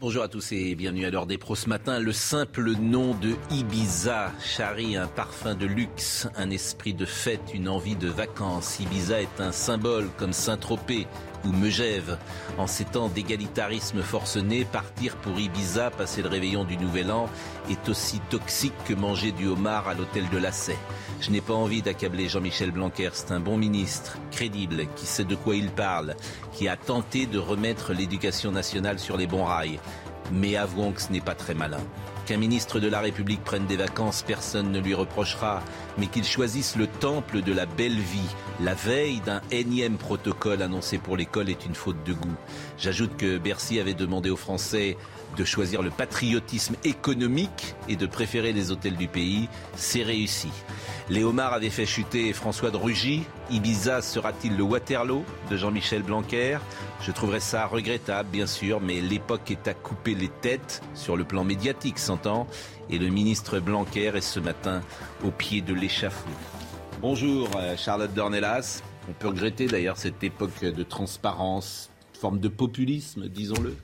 Bonjour à tous et bienvenue à l'heure des pros ce matin. Le simple nom de Ibiza charrie un parfum de luxe, un esprit de fête, une envie de vacances. Ibiza est un symbole comme Saint-Tropez ou Megève. En ces temps d'égalitarisme forcené, partir pour Ibiza, passer le réveillon du Nouvel An, est aussi toxique que manger du homard à l'hôtel de Lassay. Je n'ai pas envie d'accabler Jean-Michel Blanquer, c'est un bon ministre, crédible, qui sait de quoi il parle, qui a tenté de remettre l'éducation nationale sur les bons rails. Mais avouons que ce n'est pas très malin. Qu'un ministre de la République prenne des vacances, personne ne lui reprochera, mais qu'il choisisse le temple de la belle vie, la veille d'un énième protocole annoncé pour l'école est une faute de goût. J'ajoute que Bercy avait demandé aux Français de choisir le patriotisme économique et de préférer les hôtels du pays. C'est réussi. Les homards avaient fait chuter François de Rugy. Ibiza sera-t-il le Waterloo de Jean-Michel Blanquer? Je trouverais ça regrettable, bien sûr, mais l'époque est à couper les têtes sur le plan médiatique, s'entend. Et le ministre Blanquer est ce matin au pied de l'échafaud. Bonjour, euh, Charlotte Dornelas. On peut regretter d'ailleurs cette époque de transparence, forme de populisme, disons-le.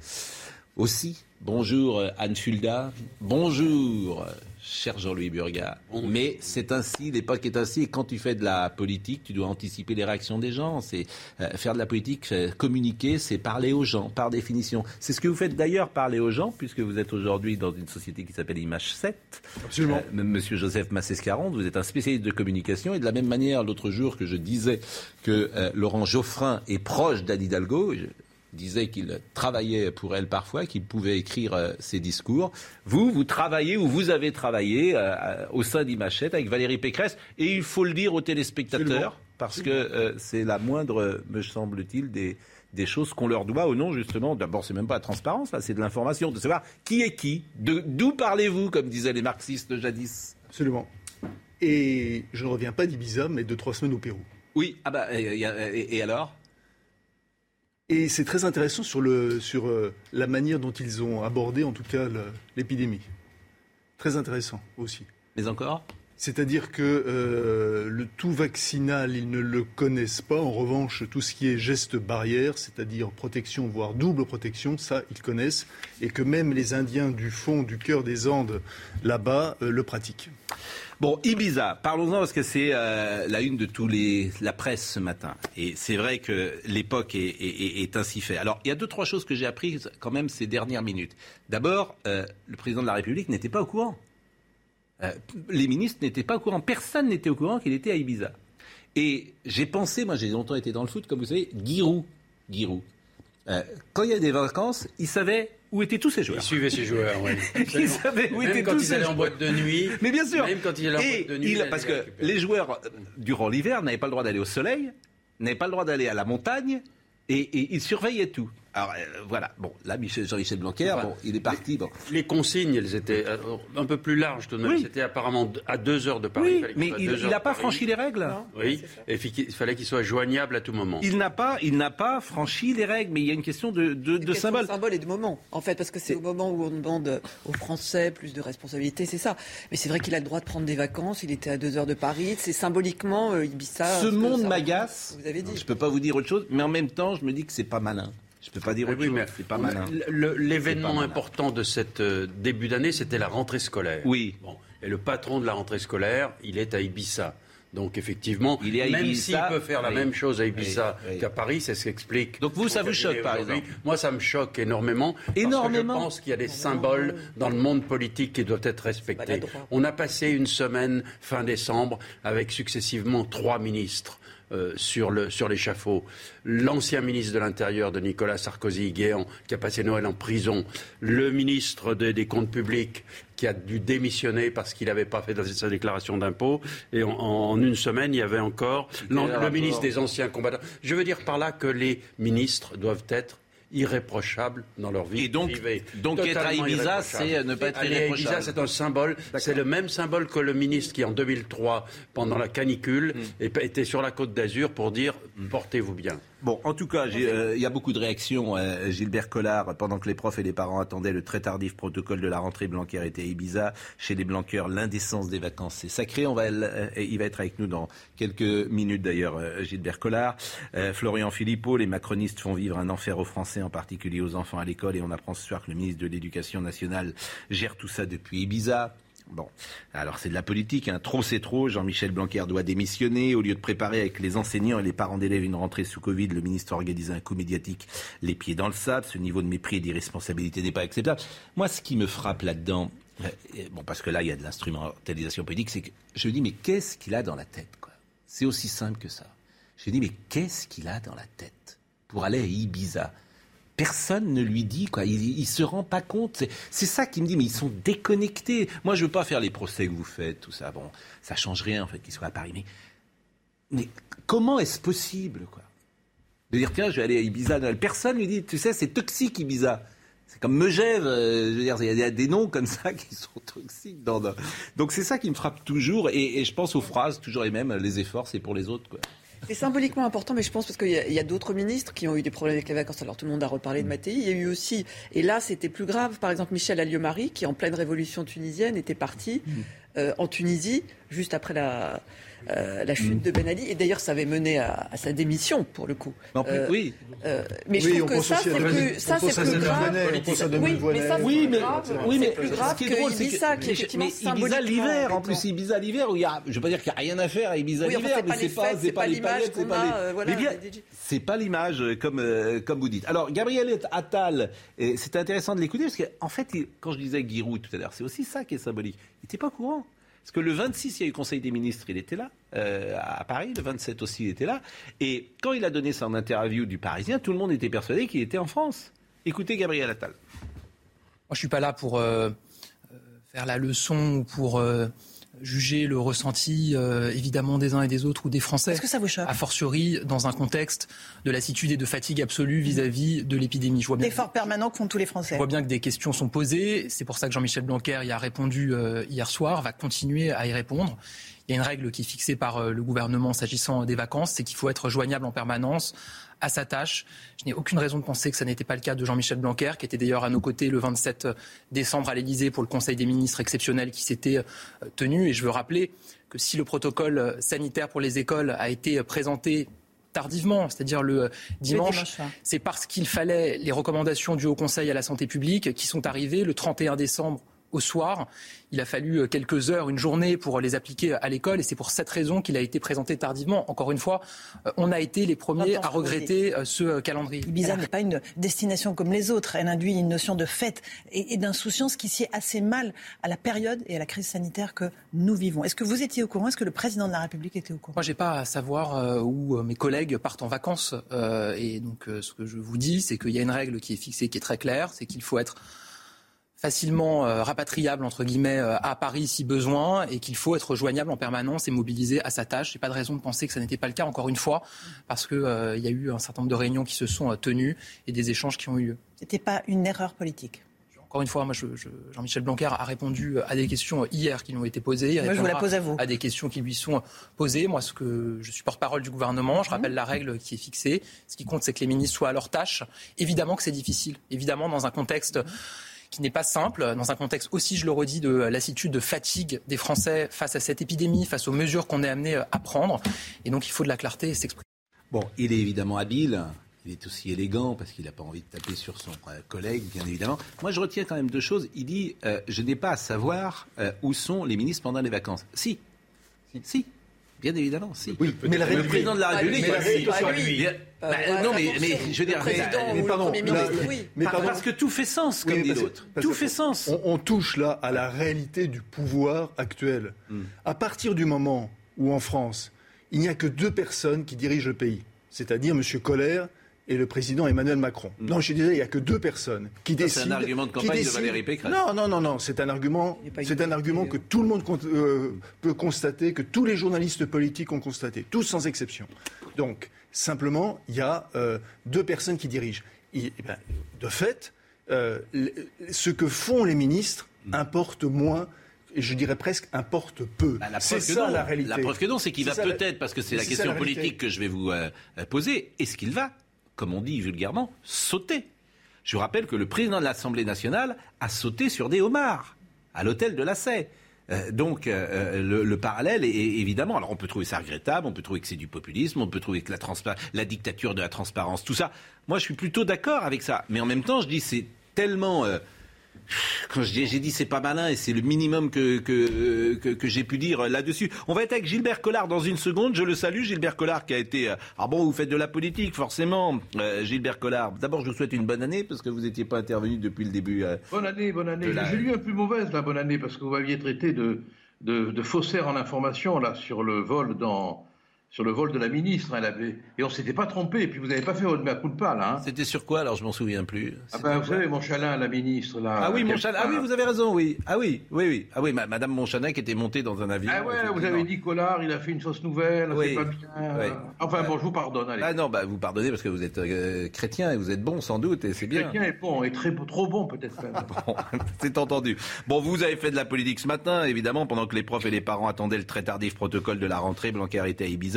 Aussi, bonjour euh, Anne Fulda. Bonjour, euh, cher Jean-Louis Burga. Mais c'est ainsi, l'époque est ainsi. Et quand tu fais de la politique, tu dois anticiper les réactions des gens. C'est euh, faire de la politique, communiquer, c'est parler aux gens, par définition. C'est ce que vous faites d'ailleurs, parler aux gens, puisque vous êtes aujourd'hui dans une société qui s'appelle Image 7. Absolument. Euh, Monsieur Joseph Massescaron, vous êtes un spécialiste de communication. Et de la même manière, l'autre jour que je disais que euh, Laurent Geoffrin est proche d'Anne Hidalgo, je disais qu'il travaillait pour elle parfois, qu'il pouvait écrire euh, ses discours. Vous, vous travaillez ou vous avez travaillé euh, euh, au sein d'Imachette avec Valérie Pécresse, et il faut le dire aux téléspectateurs, Absolument. parce que c'est la moindre, me semble-t-il, des, des choses qu'on leur doit au nom, justement. D'abord, c'est même pas la transparence, là, c'est de l'information, de savoir qui est qui, de- d'où parlez-vous, comme disaient les marxistes jadis. Absolument. Et je ne reviens pas d'Ibiza, mais de trois semaines au Pérou. Oui, ah bah, et, et- et alors? Et c'est très intéressant sur, le, sur euh, la manière dont ils ont abordé, en tout cas, l'épidémie. Très intéressant aussi. Mais encore? C'est-à-dire que euh, le tout vaccinal, ils ne le connaissent pas. En revanche, tout ce qui est geste barrière, c'est-à-dire protection, voire double protection, ça, ils connaissent. Et que même les Indiens du fond, du cœur des Andes, là-bas, euh, le pratiquent. Bon, Ibiza, parlons-en parce que c'est euh, la une de tous les la presse ce matin. Et c'est vrai que l'époque est, est- ainsi faite. Alors, il y a deux trois choses que j'ai apprises quand même ces dernières minutes. D'abord, le président de la République n'était pas au courant. Euh, les ministres n'étaient pas au courant. Personne n'était au courant qu'il était à Ibiza. Et j'ai pensé, moi j'ai longtemps été dans le foot, comme vous savez, Giroud. Giroud. Euh, quand il y a des vacances, il savait où étaient tous ses joueurs. Il suivait ses joueurs, oui. Il savait où Même étaient quand tous ses allaient en boîte de nuit. Mais bien sûr. Même quand il allait en Et boîte de nuit. il- il allait parce que les joueurs, euh, durant l'hiver, n'avaient pas le droit d'aller au soleil, n'avaient pas le droit d'aller à la montagne, et, et ils surveillaient tout. Alors euh, voilà, bon, là, Michel, Jean-Michel Blanquer, bon, il est parti. Bon. Les consignes, elles étaient euh, un peu plus larges tout de même. Oui. C'était apparemment à deux heures de Paris. Oui, mais il n'a pas Paris. franchi les règles. Oui, et il fallait qu'il soit joignable à tout moment. Il n'a pas, il n'a pas franchi les règles, mais il y a une question de, de, de question symbole. de symbole et de moment, en fait, parce que c'est au moment où on demande aux Français plus de responsabilités, c'est ça. Mais c'est vrai qu'il a le droit de prendre des vacances, il était à deux heures de Paris, c'est symboliquement euh, Ibiza. Ce monde m'agace. Vous avez dit. Je peux pas vous dire autre chose, mais en même temps, je me dis que c'est pas malin. Je peux pas dire autre oui, chose. mais C'est pas pas L'événement important de cette euh, début d'année, c'était la rentrée scolaire. Oui. Bon. Et le patron de la rentrée scolaire, il est à Ibiza. Donc effectivement, Il est à même s'il peut faire la oui. même chose à Ibiza Oui, oui. qu'à Paris, ça s'explique. Donc vous, ça vous choque, par exemple Moi, ça me choque énormément. parce Énormément. que je pense qu'il y a des symboles dans le monde politique qui doivent être respectés. Maladroit. On a passé une semaine fin décembre avec successivement trois ministres. Euh, sur l'échafaud. L'ancien ministre de l'Intérieur de Nicolas Sarkozy-Guéant, qui a passé Noël en prison. Le ministre des Comptes publics, qui a dû démissionner parce qu'il n'avait pas fait sa déclaration d'impôt. Et en, une semaine, il y avait encore le ministre des anciens combattants. Je veux dire par là que les ministres doivent être irréprochables dans leur vie et donc, privée. Donc être à Ibiza, c'est ne pas être irréprochable. Ibiza, c'est un symbole. C'est le même symbole que le ministre qui, en 2003, pendant la canicule, hmm. était sur la côte d'Azur pour dire hmm. portez-vous bien. Bon, en tout cas, euh, il y a beaucoup de réactions. Euh, Gilbert Collard, pendant que les profs et les parents attendaient le très tardif protocole de la rentrée, Blanquer était à Ibiza. Chez les Blanqueurs, l'indécence des vacances, c'est sacré. On va, euh, il va être avec nous dans quelques minutes d'ailleurs, Gilbert Collard. Florian Philippot, les macronistes font vivre un enfer aux Français, en particulier aux enfants à l'école. Et on apprend ce soir que le ministre de l'Éducation nationale gère tout ça depuis Ibiza. Bon, alors c'est de la politique, hein. trop c'est trop. Jean-Michel Blanquer doit démissionner. Au lieu de préparer avec les enseignants et les parents d'élèves une rentrée sous Covid, le ministre organise un coup médiatique les pieds dans le sable. Ce niveau de mépris et d'irresponsabilité n'est pas acceptable. Moi, ce qui me frappe là-dedans, euh, bon, parce que là, il y a de l'instrumentalisation politique, c'est que je me dis, mais qu'est-ce qu'il a dans la tête C'est aussi simple que ça. Je me dis, mais qu'est-ce qu'il a dans la tête pour aller à Ibiza? Personne ne lui dit, quoi. Il, se rend pas compte. C'est ça qui me dit, mais ils sont déconnectés. Moi, je veux pas faire les procès que vous faites, tout ça. Bon, ça change rien, en fait, qu'ils soient à Paris. Mais, comment est-ce possible, quoi? De dire, tiens, je vais aller à Ibiza. Personne lui dit, tu sais, c'est toxique, Ibiza. C'est comme Megève, euh, je veux dire, il y a des noms comme ça qui sont toxiques. Donc c'est ça qui me frappe toujours, et, et, je pense aux phrases toujours les mêmes, les efforts, c'est pour les autres. Quoi. C'est symboliquement important, mais je pense parce qu'il y a, d'autres ministres qui ont eu des problèmes avec les vacances. Alors tout le monde a reparlé de Mattei. Il y a eu aussi, et là c'était plus grave, par exemple Michel Alliot-Marie, qui en pleine révolution tunisienne était parti mm. euh, en Tunisie juste après la, euh, la chute de Ben Ali. Et d'ailleurs, ça avait mené à, sa démission, pour le coup. Euh, oui. Euh, mais je trouve que ça, c'est plus, ça, c'est plus grave. Oui, mais ça, oui, mais, oui, mais plus grave que Ibiza, qui est effectivement Ibiza l'hiver, en plus Ibiza l'hiver, où il y a, je veux pas dire qu'il n'y a rien à faire à Ibiza l'hiver, mais c'est pas, c'est pas les paillettes, c'est pas les, c'est pas l'image comme, comme vous dites. Alors, Gabriel Attal, c'est intéressant de l'écouter parce qu'en fait, quand je disais Giroud tout à l'heure, c'est aussi ça qui est symbolique. Il n'était pas courant. Parce que le 26, il y a eu Conseil des ministres, il était là, euh, à Paris. Le 27 aussi, il était là. Et quand il a donné son interview du Parisien, tout le monde était persuadé qu'il était en France. Écoutez Gabriel Attal. Moi, je ne suis pas là pour euh, euh, faire la leçon ou pour juger le ressenti euh, évidemment des uns et des autres ou des Français. Est-ce que ça vous choque? A fortiori dans un contexte de lassitude et de fatigue absolue vis-à-vis de l'épidémie. L'effort permanent que font tous les Français. Je vois bien que des questions sont posées. C'est pour ça que Jean-Michel Blanquer y a répondu euh, hier soir, va continuer à y répondre. Il y a une règle qui est fixée par euh, le gouvernement s'agissant des vacances, c'est qu'il faut être joignable en permanence à sa tâche. Je n'ai aucune raison de penser que ça n'était pas le cas de Jean-Michel Blanquer, qui était d'ailleurs à nos côtés le 27 décembre à l'Élysée pour le Conseil des ministres exceptionnel qui s'était euh, tenu. Et je veux rappeler que si le protocole sanitaire pour les écoles a été présenté tardivement, c'est-à-dire le dimanche, c'est parce qu'il fallait les recommandations du Haut Conseil à la santé publique qui sont arrivées le 31 décembre au soir. Il a fallu euh, quelques heures, une journée pour les appliquer à l'école et c'est pour cette raison qu'il a été présenté tardivement. Encore une fois, euh, on a été les premiers à regretter euh, ce calendrier. Ibiza n'est pas une destination comme les autres. Elle induit une notion de fête et, d'insouciance qui sied assez mal à la période et à la crise sanitaire que nous vivons. Est-ce que vous étiez au courant? Est-ce que le président de la République était au courant? Moi, j'ai pas à savoir où mes collègues partent en vacances. et donc, ce que je vous dis, c'est qu'il y a une règle qui est fixée, qui est très claire, c'est qu'il faut être facilement euh, rapatriable entre guillemets euh, à Paris si besoin et qu'il faut être joignable en permanence et mobilisé à sa tâche. J'ai pas de raison de penser que ça n'était pas le cas encore une fois parce que euh, il y a eu un certain nombre de réunions qui se sont tenues et des échanges qui ont eu lieu. C'était pas une erreur politique. Encore une fois, moi, je, Jean-Michel Blanquer a répondu à des questions hier qui lui ont été posées. Moi, je vous la pose à vous. À des questions qui lui sont posées. Moi, ce que je suis porte-parole du gouvernement, je rappelle la règle qui est fixée. Ce qui compte, c'est que les ministres soient à leur tâche. Évidemment que c'est difficile. Évidemment, dans un contexte qui n'est pas simple, dans un contexte aussi, je le redis, de lassitude, de fatigue des Français face à cette épidémie, face aux mesures qu'on est amené à prendre. Et donc il faut de la clarté et s'exprimer. Bon, il est évidemment habile. Il est aussi élégant parce qu'il n'a pas envie de taper sur son euh, collègue, bien évidemment. Moi, je retiens quand même deux choses. Il dit euh, Je n'ai pas à savoir euh, où sont les ministres pendant les vacances. Si. Si. Bien évidemment, si. Oui, mais le président de la République, bah, non, mais, mais, je veux dire, mais, pardon, mais parce que tout fait sens, comme dit l'autre. Tout fait sens. On, touche là à la réalité du pouvoir actuel. Hmm. À partir du moment où en France, il n'y a que deux personnes qui dirigent le pays, c'est-à-dire M. Colère et le président Emmanuel Macron. Non, je disais, il n'y a que deux personnes qui décident. C'est un argument de campagne de Valérie Pécresse. Non, non, non, non. C'est un argument, c'est un argument que tout le monde euh, peut constater, que tous les journalistes politiques ont constaté, tous sans exception. Donc, simplement, il y a euh, deux personnes qui dirigent. Eh ben, de fait, euh, ce que font les ministres mm. importe moins je dirais presque importe peu. Bah, c'est ça la réalité. La preuve que non, c'est qu'il va peut-être, parce que c'est la question politique que je vais vous poser, est-ce qu'il va? Comme on dit vulgairement, sauter. Je vous rappelle que le président de l'Assemblée nationale a sauté sur des homards à l'hôtel de la Sey. Euh, donc euh, euh, le, parallèle est, évidemment. Alors on peut trouver ça regrettable, on peut trouver que c'est du populisme, on peut trouver que la, la dictature de la transparence, tout ça. Moi, je suis plutôt d'accord avec ça. Mais en même temps, je dis c'est tellement quand j'ai dit c'est pas malin et c'est le minimum que, que, j'ai pu dire là-dessus. On va être avec Gilbert Collard dans une seconde. Je le salue, Gilbert Collard qui a été... Euh, ah bon, vous faites de la politique, forcément, euh, Gilbert Collard. D'abord, je vous souhaite une bonne année parce que vous n'étiez pas intervenu depuis le début. Euh, bonne année, bonne année. J'ai lu un peu mauvaise la bonne année parce que vous m'aviez traité de, de, de faussaire en information là sur le vol dans sur le vol de la ministre. Elle avait... Et on s'était pas trompé. Et puis vous n'avez pas fait votre mea culpa, là. Hein. C'était sur quoi, alors je m'en souviens plus. Ah ben, vous savez, Monchalin, la ministre, là. Ah oui, Monchalin. Ah oui, vous avez raison, oui. Ah oui, oui, oui. Ah oui, Madame Monchalin qui était montée dans un avion. Ah ouais, vous avez dit Collard, il a fait une fausse nouvelle, oui. c'est pas bien. Enfin bon, je vous pardonne. Allez. Ah non, bah, vous pardonnez parce que vous êtes euh, chrétien et vous êtes bon, sans doute, et c'est bien. Chrétien et bon, et très, trop bon, peut-être. bon, c'est entendu. Bon, vous avez fait de la politique ce matin, évidemment, pendant que les profs et les parents attendaient le très tardif protocole de la rentrée, Blanquer était à Ibiza.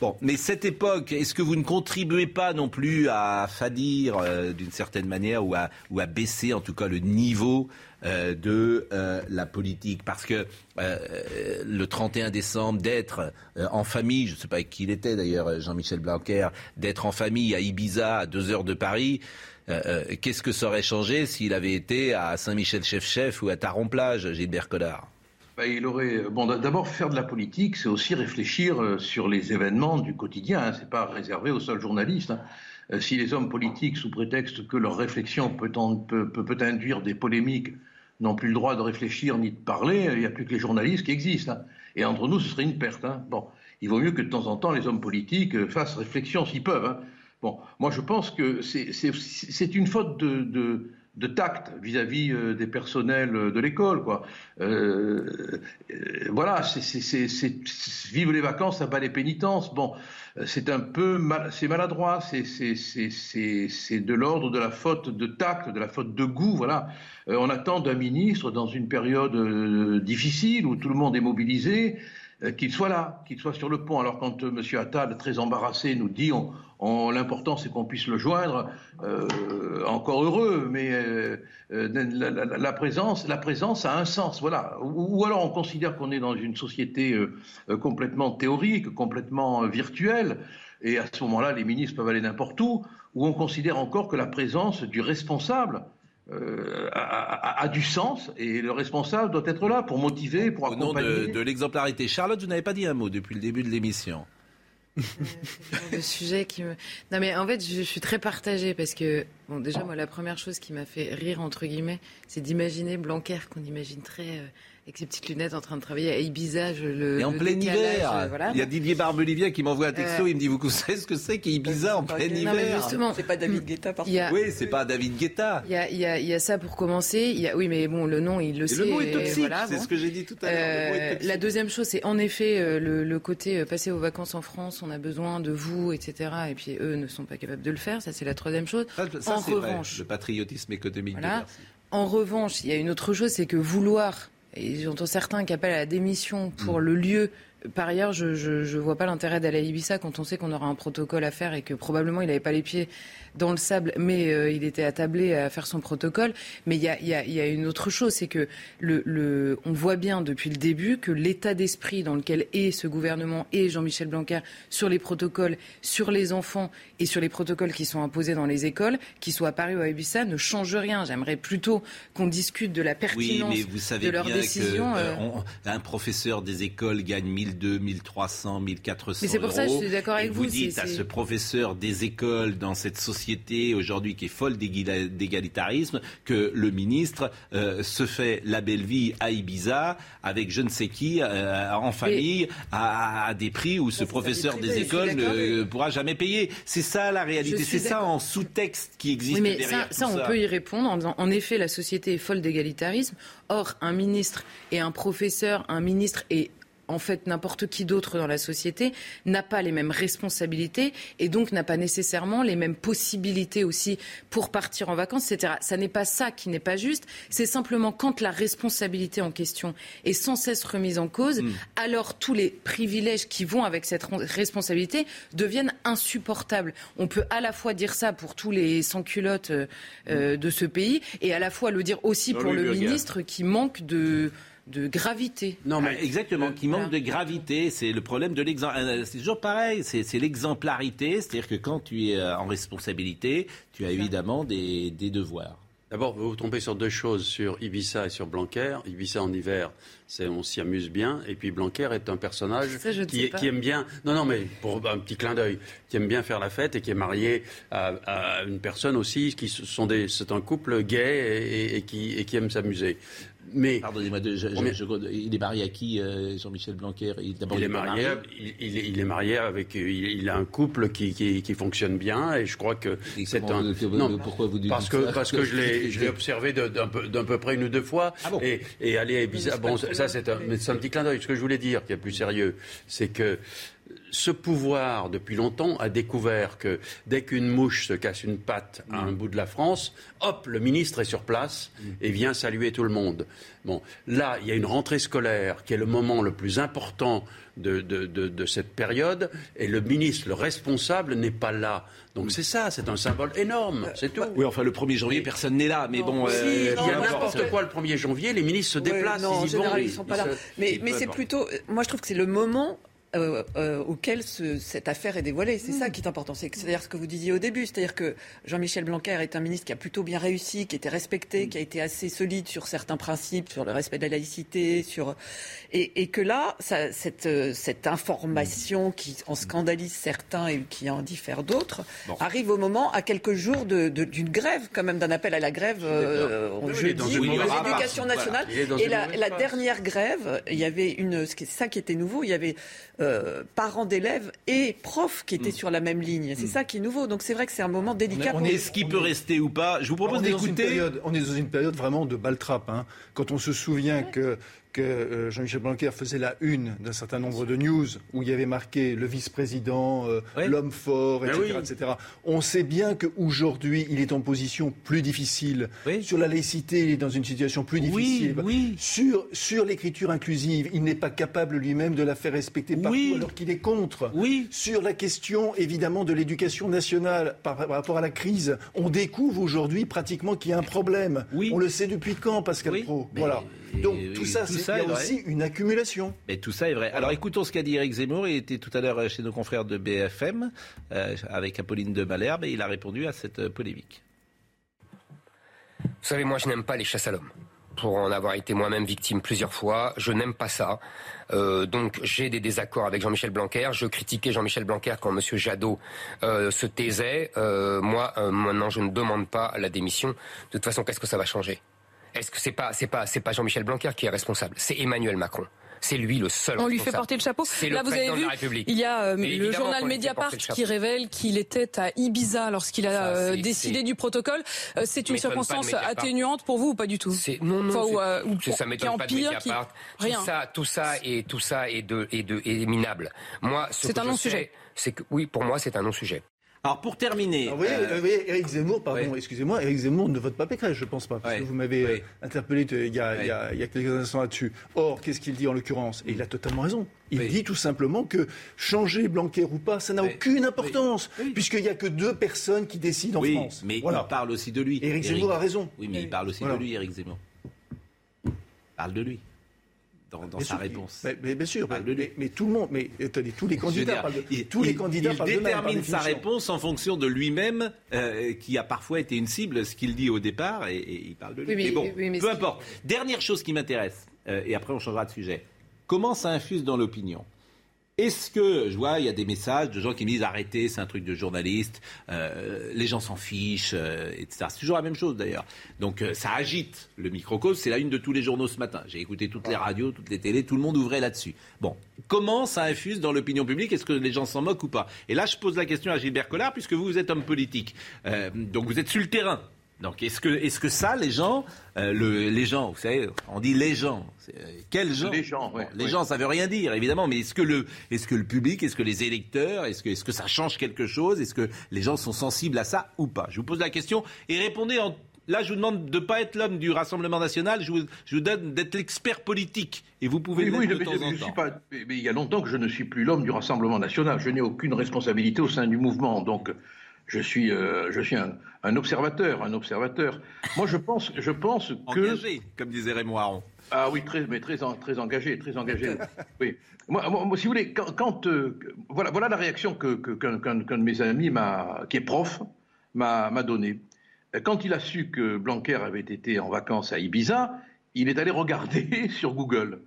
Bon, mais cette époque, est-ce que vous ne contribuez pas non plus à fadir euh, d'une certaine manière ou à, baisser en tout cas le niveau euh, de euh, la politique? Parce que le 31 décembre, d'être en famille, je ne sais pas qui il était d'ailleurs, Jean-Michel Blanquer, d'être en famille à Ibiza, à deux heures de Paris, qu'est-ce que ça aurait changé s'il avait été à Saint-Michel-Chef-Chef ou à Taron-Plage, Gilbert Collard? Bah, il aurait. Bon, d'abord, faire de la politique, c'est aussi réfléchir euh, sur les événements du quotidien. Hein. C'est pas réservé aux seuls journalistes. Hein. Euh, si les hommes politiques, sous prétexte que leur réflexion peut, induire des polémiques, n'ont plus le droit de réfléchir ni de parler, il n'y a plus que les journalistes qui existent. Hein. Et entre nous, ce serait une perte. Bon, il vaut mieux que de temps en temps, les hommes politiques euh, fassent réflexion s'ils peuvent. Bon, moi, je pense que c'est une faute de de tact vis-à-vis euh, des personnels euh, de l'école. Quoi. Euh, voilà, c'est vivre les vacances, ça bat les pénitences. Bon, c'est un peu c'est maladroit, c'est de l'ordre de la faute de tact, de la faute de goût. Voilà, on attend d'un ministre dans une période difficile où tout le monde est mobilisé. Euh, qu'il soit là, qu'il soit sur le pont. Alors quand euh, M. Attal, très embarrassé, nous dit on, l'important c'est qu'on puisse le joindre, euh, encore heureux, mais la, présence, la présence a un sens, voilà. Ou, alors on considère qu'on est dans une société complètement théorique, complètement virtuelle, et à ce moment-là les ministres peuvent aller n'importe où, ou on considère encore que la présence du responsable euh, a, du sens et le responsable doit être là pour motiver, pour accompagner. Au nom de, l'exemplarité. Charlotte, vous n'avez pas dit un mot depuis le début de l'émission. Euh, le sujet qui me. Non, mais en fait, je, suis très partagée parce que, bon, déjà, moi, la première chose qui m'a fait rire, entre guillemets, c'est d'imaginer Blanquer qu'on imagine très. Avec ses petites lunettes en train de travailler à Ibiza. le, et en plein hiver. Euh, il y a Didier Barbelivien qui m'envoie un texto, euh, il me dit, vous savez ce que c'est qu'Ibiza en plein hiver justement, c'est pas David Guetta, par contre. Oui, c'est pas David Guetta. Il y a, il y a, il y a ça pour commencer. Il y a, oui, mais bon, le nom, il le sait. Le mot est toxique, c'est ce que j'ai dit tout à l'heure. Euh, la deuxième chose, c'est en effet le, le, côté passer aux vacances en France, on a besoin de vous, etc. Et puis eux ne sont pas capables de le faire. Ça, c'est la troisième chose. Ça, ça en revanche, vrai, le patriotisme économique voilà. de En revanche, il y a une autre chose, c'est que vouloir et j'entends certains qui appellent à la démission pour mm. le lieu par ailleurs, je ne vois pas l'intérêt d'aller à Ibiza quand on sait qu'on aura un protocole à faire et que probablement il n'avait pas les pieds dans le sable, mais euh, il était attablé à faire son protocole. Mais il y a, y, a, y a, une autre chose, c'est que le, le, on voit bien depuis le début que l'état d'esprit dans lequel est ce gouvernement et Jean-Michel Blanquer sur les protocoles, sur les enfants et sur les protocoles qui sont imposés dans les écoles, qui soient à Paris ou à Ibiza, ne change rien. J'aimerais plutôt qu'on discute de la pertinence oui, mais vous savez de leurs décisions. Que, euh, un professeur des écoles gagne 1000 1002, 1300, 1400 Mais c'est pour euros. ça que je suis d'accord avec vous. vous, dites à ce professeur des écoles dans cette société aujourd'hui qui est folle d'égalitarisme que le ministre euh, se fait la belle vie à Ibiza avec je ne sais qui euh, en famille à, à des prix où ce professeur des écoles ne pourra jamais payer. C'est ça la réalité. C'est ça en sous-texte qui existe Oui, mais derrière ça, ça, on peut y répondre en disant, en effet, la société est folle d'égalitarisme. Or, un ministre et un professeur, un ministre et en fait n'importe qui d'autre dans la société n'a pas les mêmes responsabilités et donc n'a pas nécessairement les mêmes possibilités aussi pour partir en vacances, etc. Ça n'est pas ça qui n'est pas juste. C'est simplement quand la responsabilité en question est sans cesse remise en cause, Mm. alors tous les privilèges qui vont avec cette responsabilité deviennent insupportables. On peut à la fois dire ça pour tous les sans-culottes euh, euh, de ce pays et à la fois le dire aussi pour le ministre qui manque de, de gravité. Non, mais exactement, qui manque de gravité. C'est le problème de l'exemple. C'est toujours pareil. C'est c'est l'exemplarité. C'est-à-dire que quand tu es euh, en responsabilité, tu as évidemment des, des devoirs. D'abord, vous tombez sur deux choses, sur Ibiza et sur Blanquer. Ibiza en hiver, c'est on s'y amuse bien. Et puis Blanquer est un personnage Ça, qui, aime bien, non, non, mais pour un petit clin d'œil, qui aime bien faire la fête et qui est marié à, à une personne aussi, qui sont des, c'est un couple gay et, et- et qui, et qui aime s'amuser. Mais Pardonnez-moi, il est marié à qui, euh, Jean-Michel Blanquer? Il, il est marié, il, il est- il est marié avec, il, a un couple qui, qui, qui fonctionne bien et je crois que c'est un. vous- non, pourquoi vous dites parce ça? que parce que je l'ai je l'ai observé d'un peu d'un peu près une ou deux fois Ah bon? et et aller à Ibiza. Bon, ça c'est un, un petit clin d'œil. Ce que je voulais dire, qui est plus sérieux, c'est que ce pouvoir, depuis longtemps, a découvert que dès qu'une mouche se casse une patte à Mm. un bout de la France, hop, le ministre est sur place et vient saluer tout le monde. Bon, là, il y a une rentrée scolaire qui est le moment le plus important de, de- de- de cette période et le ministre, le responsable, n'est pas là. Donc c'est ça, c'est un symbole énorme, c'est tout. Oui, enfin, le 1er janvier, personne n'est là. Mais bon. Si, euh, il y non, a n'importe quoi le 1er janvier, les ministres se Ouais, déplacent, non, en ils y vont. général, ils- sont pas ils là. se- Mais, mais c'est plutôt. Moi, je trouve que c'est le moment. Euh, euh, auquel ce- cette affaire est dévoilée. C'est ça qui est important. C'est- C'est-à-dire ce que vous disiez au début. C'est-à-dire que Jean-Michel Blanquer est un ministre qui a plutôt bien réussi, qui était respecté, qui a été assez solide sur certains principes, sur le respect de la laïcité, sur et, et que là, ça- cette, euh, cette information qui en scandalise certains et qui en diffère d'autres arrive au moment à quelques jours de- de- d'une grève, quand même d'un appel à la grève euh, Oui, jeudi l'éducation nationale. Voilà, Et la, dernière grève, il y avait une, ce qui est ça qui était nouveau, il y avait euh, parents d'élèves et profs qui Mm. étaient sur la même ligne. C'est ça qui est nouveau. Donc c'est vrai que c'est un moment délicat. on pour- est- Est-ce qu'il peut rester ou pas Je vous propose on est, dans une d'écouter. période, on est dans une période vraiment de baltrap. Hein. Quand on se souvient que, que euh, Jean-Michel Blanquer faisait la une d'un certain nombre de news où il y avait marqué le vice-président, euh, Oui. l'homme fort, Ben etc., oui. etc. On sait bien qu'aujourd'hui, il est en position plus difficile. Oui. Sur la laïcité, il est dans une situation plus difficile. oui. Sur, sur l'écriture inclusive, il n'est pas capable lui-même de la faire respecter partout Oui. alors qu'il est contre. Oui. Sur la question, évidemment, de l'éducation nationale par, par rapport à la crise, on découvre aujourd'hui pratiquement qu'il y a un problème. Oui. On le sait depuis quand, Pascal Oui, Pro mais- Voilà. Donc et- tout ça, tout c'est ça il y est a vrai. aussi une accumulation. Mais tout ça est vrai. Alors écoutons ce qu'a dit Eric Zemmour. Il était tout à l'heure chez nos confrères de BFM euh, avec Apolline de Malherbe et il a répondu à cette polémique. Vous savez, moi, je n'aime pas les chasses à l'homme. Pour en avoir été moi-même victime plusieurs fois, je n'aime pas ça. Euh, donc, j'ai des désaccords avec Jean-Michel Blanquer. Je critiquais Jean-Michel Blanquer quand M. Jadot euh, se taisait. Euh, moi, maintenant, je ne demande pas la démission. De toute façon, qu'est-ce que ça va changer? Est-ce que c'est pas, c'est pas, c'est pas Jean-Michel Blanquer qui est responsable? C'est Emmanuel Macron. C'est lui le seul. On lui fait porter le chapeau. C'est Là, le vous avez vu, il y a euh, le journal Mediapart le qui révèle qu'il était à Ibiza lorsqu'il a Ça, euh, décidé du protocole. Euh, c'est une circonstance Mediapart. atténuante pour vous ou pas du tout C'est non non. Enfin, c'est- ou, euh, c'est- ça m'étonne pas de empire, qui- Mediapart. rien. Tout ça, tout ça et tout ça est de est de est minable. Moi, ce C'est que un je non-sujet. C'est que oui, pour moi, c'est un non-sujet. Alors pour terminer, Alors, vous, voyez, euh, vous voyez, Éric Zemmour, pardon, oui. excusez-moi, Éric Zemmour ne vote pas Pécresse, je pense pas, parce Oui. que vous m'avez Oui. euh, interpellé euh, il y, a, Oui. il y a- il y a quelques instants là-dessus. Or, qu'est-ce qu'il dit en l'occurrence? Et il a totalement raison. Il Oui. dit tout simplement que changer Blanquer ou pas, ça n'a Oui. aucune importance, Oui. puisqu'il n'y a que deux personnes qui décident en oui, France. mais voilà. il parle aussi de lui. Éric Zemmour a raison. Oui, mais il parle aussi Voilà. de lui, Eric Zemmour. Il parle de lui dans, sa sûr, réponse. Mais, mais bien sûr, mais, tout le monde, mais attendez, tous les candidats dire, parlent de, il, tous les il- candidats il parlent d'eux-mêmes, par détermine sa réponse en fonction de lui-même, euh, qui a parfois été une cible, ce qu'il dit au départ, et, et il parle de lui. Oui, mais- mais bon, oui, mais peu importe. Dernière chose qui m'intéresse, euh, et après on changera de sujet. Comment ça infuse dans l'opinion? Est-ce que, je vois, il y a des messages de gens qui me disent arrêtez, c'est un truc de journaliste, euh, les gens s'en fichent, euh, etc. C'est toujours la même chose d'ailleurs. Donc euh, ça agite le microcosme, c'est la une de tous les journaux ce matin. J'ai écouté toutes les radios, toutes les télés, tout le monde ouvrait là-dessus. Bon, comment ça infuse dans l'opinion publique? Est-ce que les gens s'en moquent ou pas? Et là, je pose la question à Gilbert Collard, puisque vous, vous êtes homme politique. Donc vous êtes sur le terrain. Donc est-ce que, est-ce que ça, les gens, euh, le, les gens, vous savez, on dit les gens, euh, quels gens Les gens, ouais, Les ouais. gens, ça veut rien dire, évidemment, mais est-ce que le, est-ce que le public, est-ce que les électeurs, est-ce que, est-ce que ça change quelque chose Est-ce que les gens sont sensibles à ça ou pas? Je vous pose la question et répondez en. Là, je vous demande de ne pas être l'homme du Rassemblement national, je vous, je vous donne d'être l'expert politique. Et vous pouvez Oui, l'être oui, de mais temps je- en je temps. suis pas- mais mais il y a longtemps que je ne suis plus l'homme du Rassemblement national. Je n'ai aucune responsabilité au sein du mouvement. Donc, je suis, euh, je suis un, un observateur, un observateur. Moi, je pense, je pense que Engagé, comme disait Raymond Aron. ah oui, très, mais très, en- très engagé, très engagé. Oui. Moi, moi- moi, si vous voulez, quand, quand, euh, voilà, voilà la réaction que qu'un de mes amis m'a, qui est prof, m'a m'a donnée. Quand il a su que Blanquer avait été en vacances à Ibiza, il est allé regarder sur Google.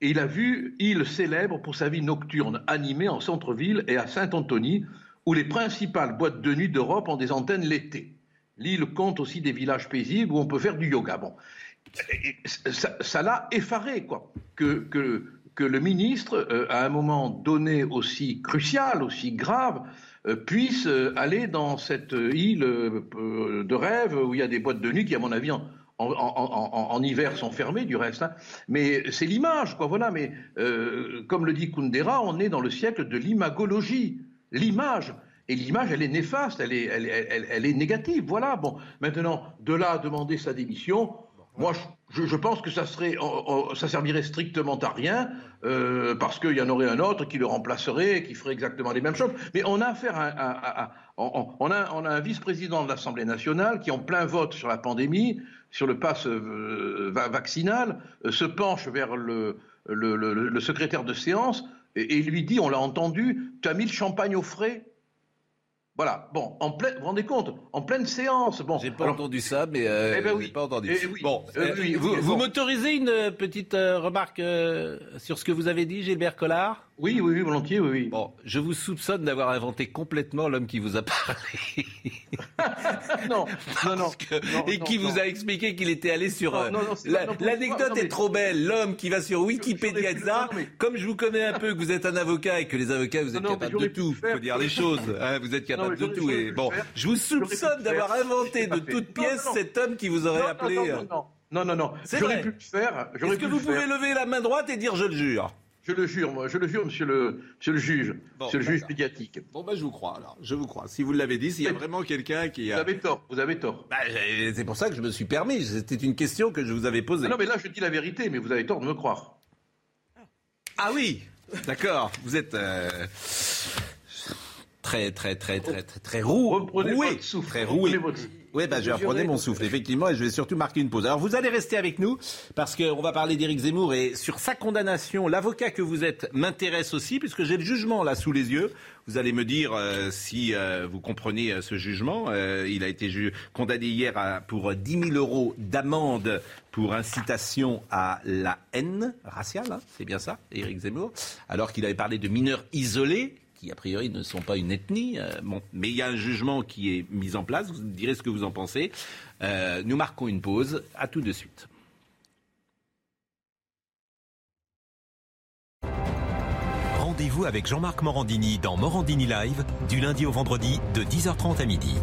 Et il a vu île célèbre pour sa vie nocturne, animée en centre-ville et à Saint-Anthony, où les principales boîtes de nuit d'Europe ont des antennes l'été. L'île compte aussi des villages paisibles où on peut faire du yoga. Bon, ça l'a effaré, quoi, que, le ministre, euh, à un moment donné aussi crucial, aussi grave, euh, puisse euh, aller dans cette île de rêve où il y a des boîtes de nuit qui, à mon avis, en, hiver sont fermées du reste. hein. Mais c'est l'image, quoi. Voilà. Mais comme le dit Kundera, on est dans le siècle de l'imagologie, l'image. Et l'image, elle est néfaste, elle est, elle, elle- est négative. Voilà. Bon, maintenant, de là à demander sa démission, moi, je, pense que ça serait, oh, oh, ça servirait strictement à rien, euh, parce qu'il y en aurait un autre qui le remplacerait, qui ferait exactement les mêmes choses. Mais on a affaire à, on, a, on a un vice-président de l'Assemblée nationale qui, en plein vote sur la pandémie, sur le pass euh, va- vaccinal, euh, se penche vers le secrétaire de séance et, et lui dit, on l'a entendu, tu as mis le champagne au frais? Voilà. Bon, en pleine, vous vous rendez compte, en pleine séance. Bon. J'ai pas alors- entendu ça, mais euh, Eh ben oui. pas entendu. Eh oui. Bon, Euh, euh, oui, vous, oui, vous bon. m'autorisez une petite euh, remarque euh, sur ce que vous avez dit, Gilbert Collard? Oui, oui, oui, volontiers, oui, oui. Bon, je vous soupçonne d'avoir inventé complètement l'homme qui vous a parlé. non, non, non. Que- non, et non, qui non. vous a expliqué qu'il était allé sur. Non, euh, la- L'anecdote est trop belle. L'homme qui va sur Wikipédia, non, mais- Comme je vous connais un peu, que vous êtes un avocat et que les avocats, vous êtes capables de tout. faire. faut dire les choses. hein, vous êtes Non, capable mais de tout. Et bon, je vous soupçonne d'avoir inventé de toutes pièces cet homme qui vous aurait appelé. non, euh, non, non, non, J'aurais pu le faire. Est-ce que vous pouvez lever la main droite et dire je le jure? Je le jure, moi, je le jure, monsieur le, monsieur le juge, Bon, monsieur le juge médiatique. Bon, bah, je vous crois, alors. Je vous crois. Si vous l'avez dit, s'il y a vraiment quelqu'un qui Vous a. avez tort, vous avez tort. Bah, j'ai- c'est pour ça que je me suis permis. C'était une question que je vous avais posée. Non, mais là, je dis la vérité, mais vous avez tort de me croire. Ah oui D'accord. Vous êtes. euh, Très, très, très, très, très, très roux. Reprenez roué. votre souffle. Très roué. Votre. Oui, bah, je vais reprendre mon souffle, effectivement, et je vais surtout marquer une pause. Alors, vous allez rester avec nous, parce qu'on va parler d'Éric Zemmour, et sur sa condamnation, l'avocat que vous êtes m'intéresse aussi, puisque j'ai le jugement là sous les yeux. Vous allez me dire euh, si euh, vous comprenez euh, ce jugement. Euh, il a été ju- condamné hier à- pour 10 000 euros d'amende pour incitation à la haine raciale, hein, c'est bien ça, Éric Zemmour, alors qu'il avait parlé de mineurs isolés qui a priori ne sont pas une ethnie. euh, bon, mais il y a un jugement qui est mis en place. Vous me direz ce que vous en pensez. Euh, nous marquons une pause. À tout de suite. Rendez-vous avec Jean-Marc Morandini dans Morandini Live du lundi au vendredi de 10h30 à midi.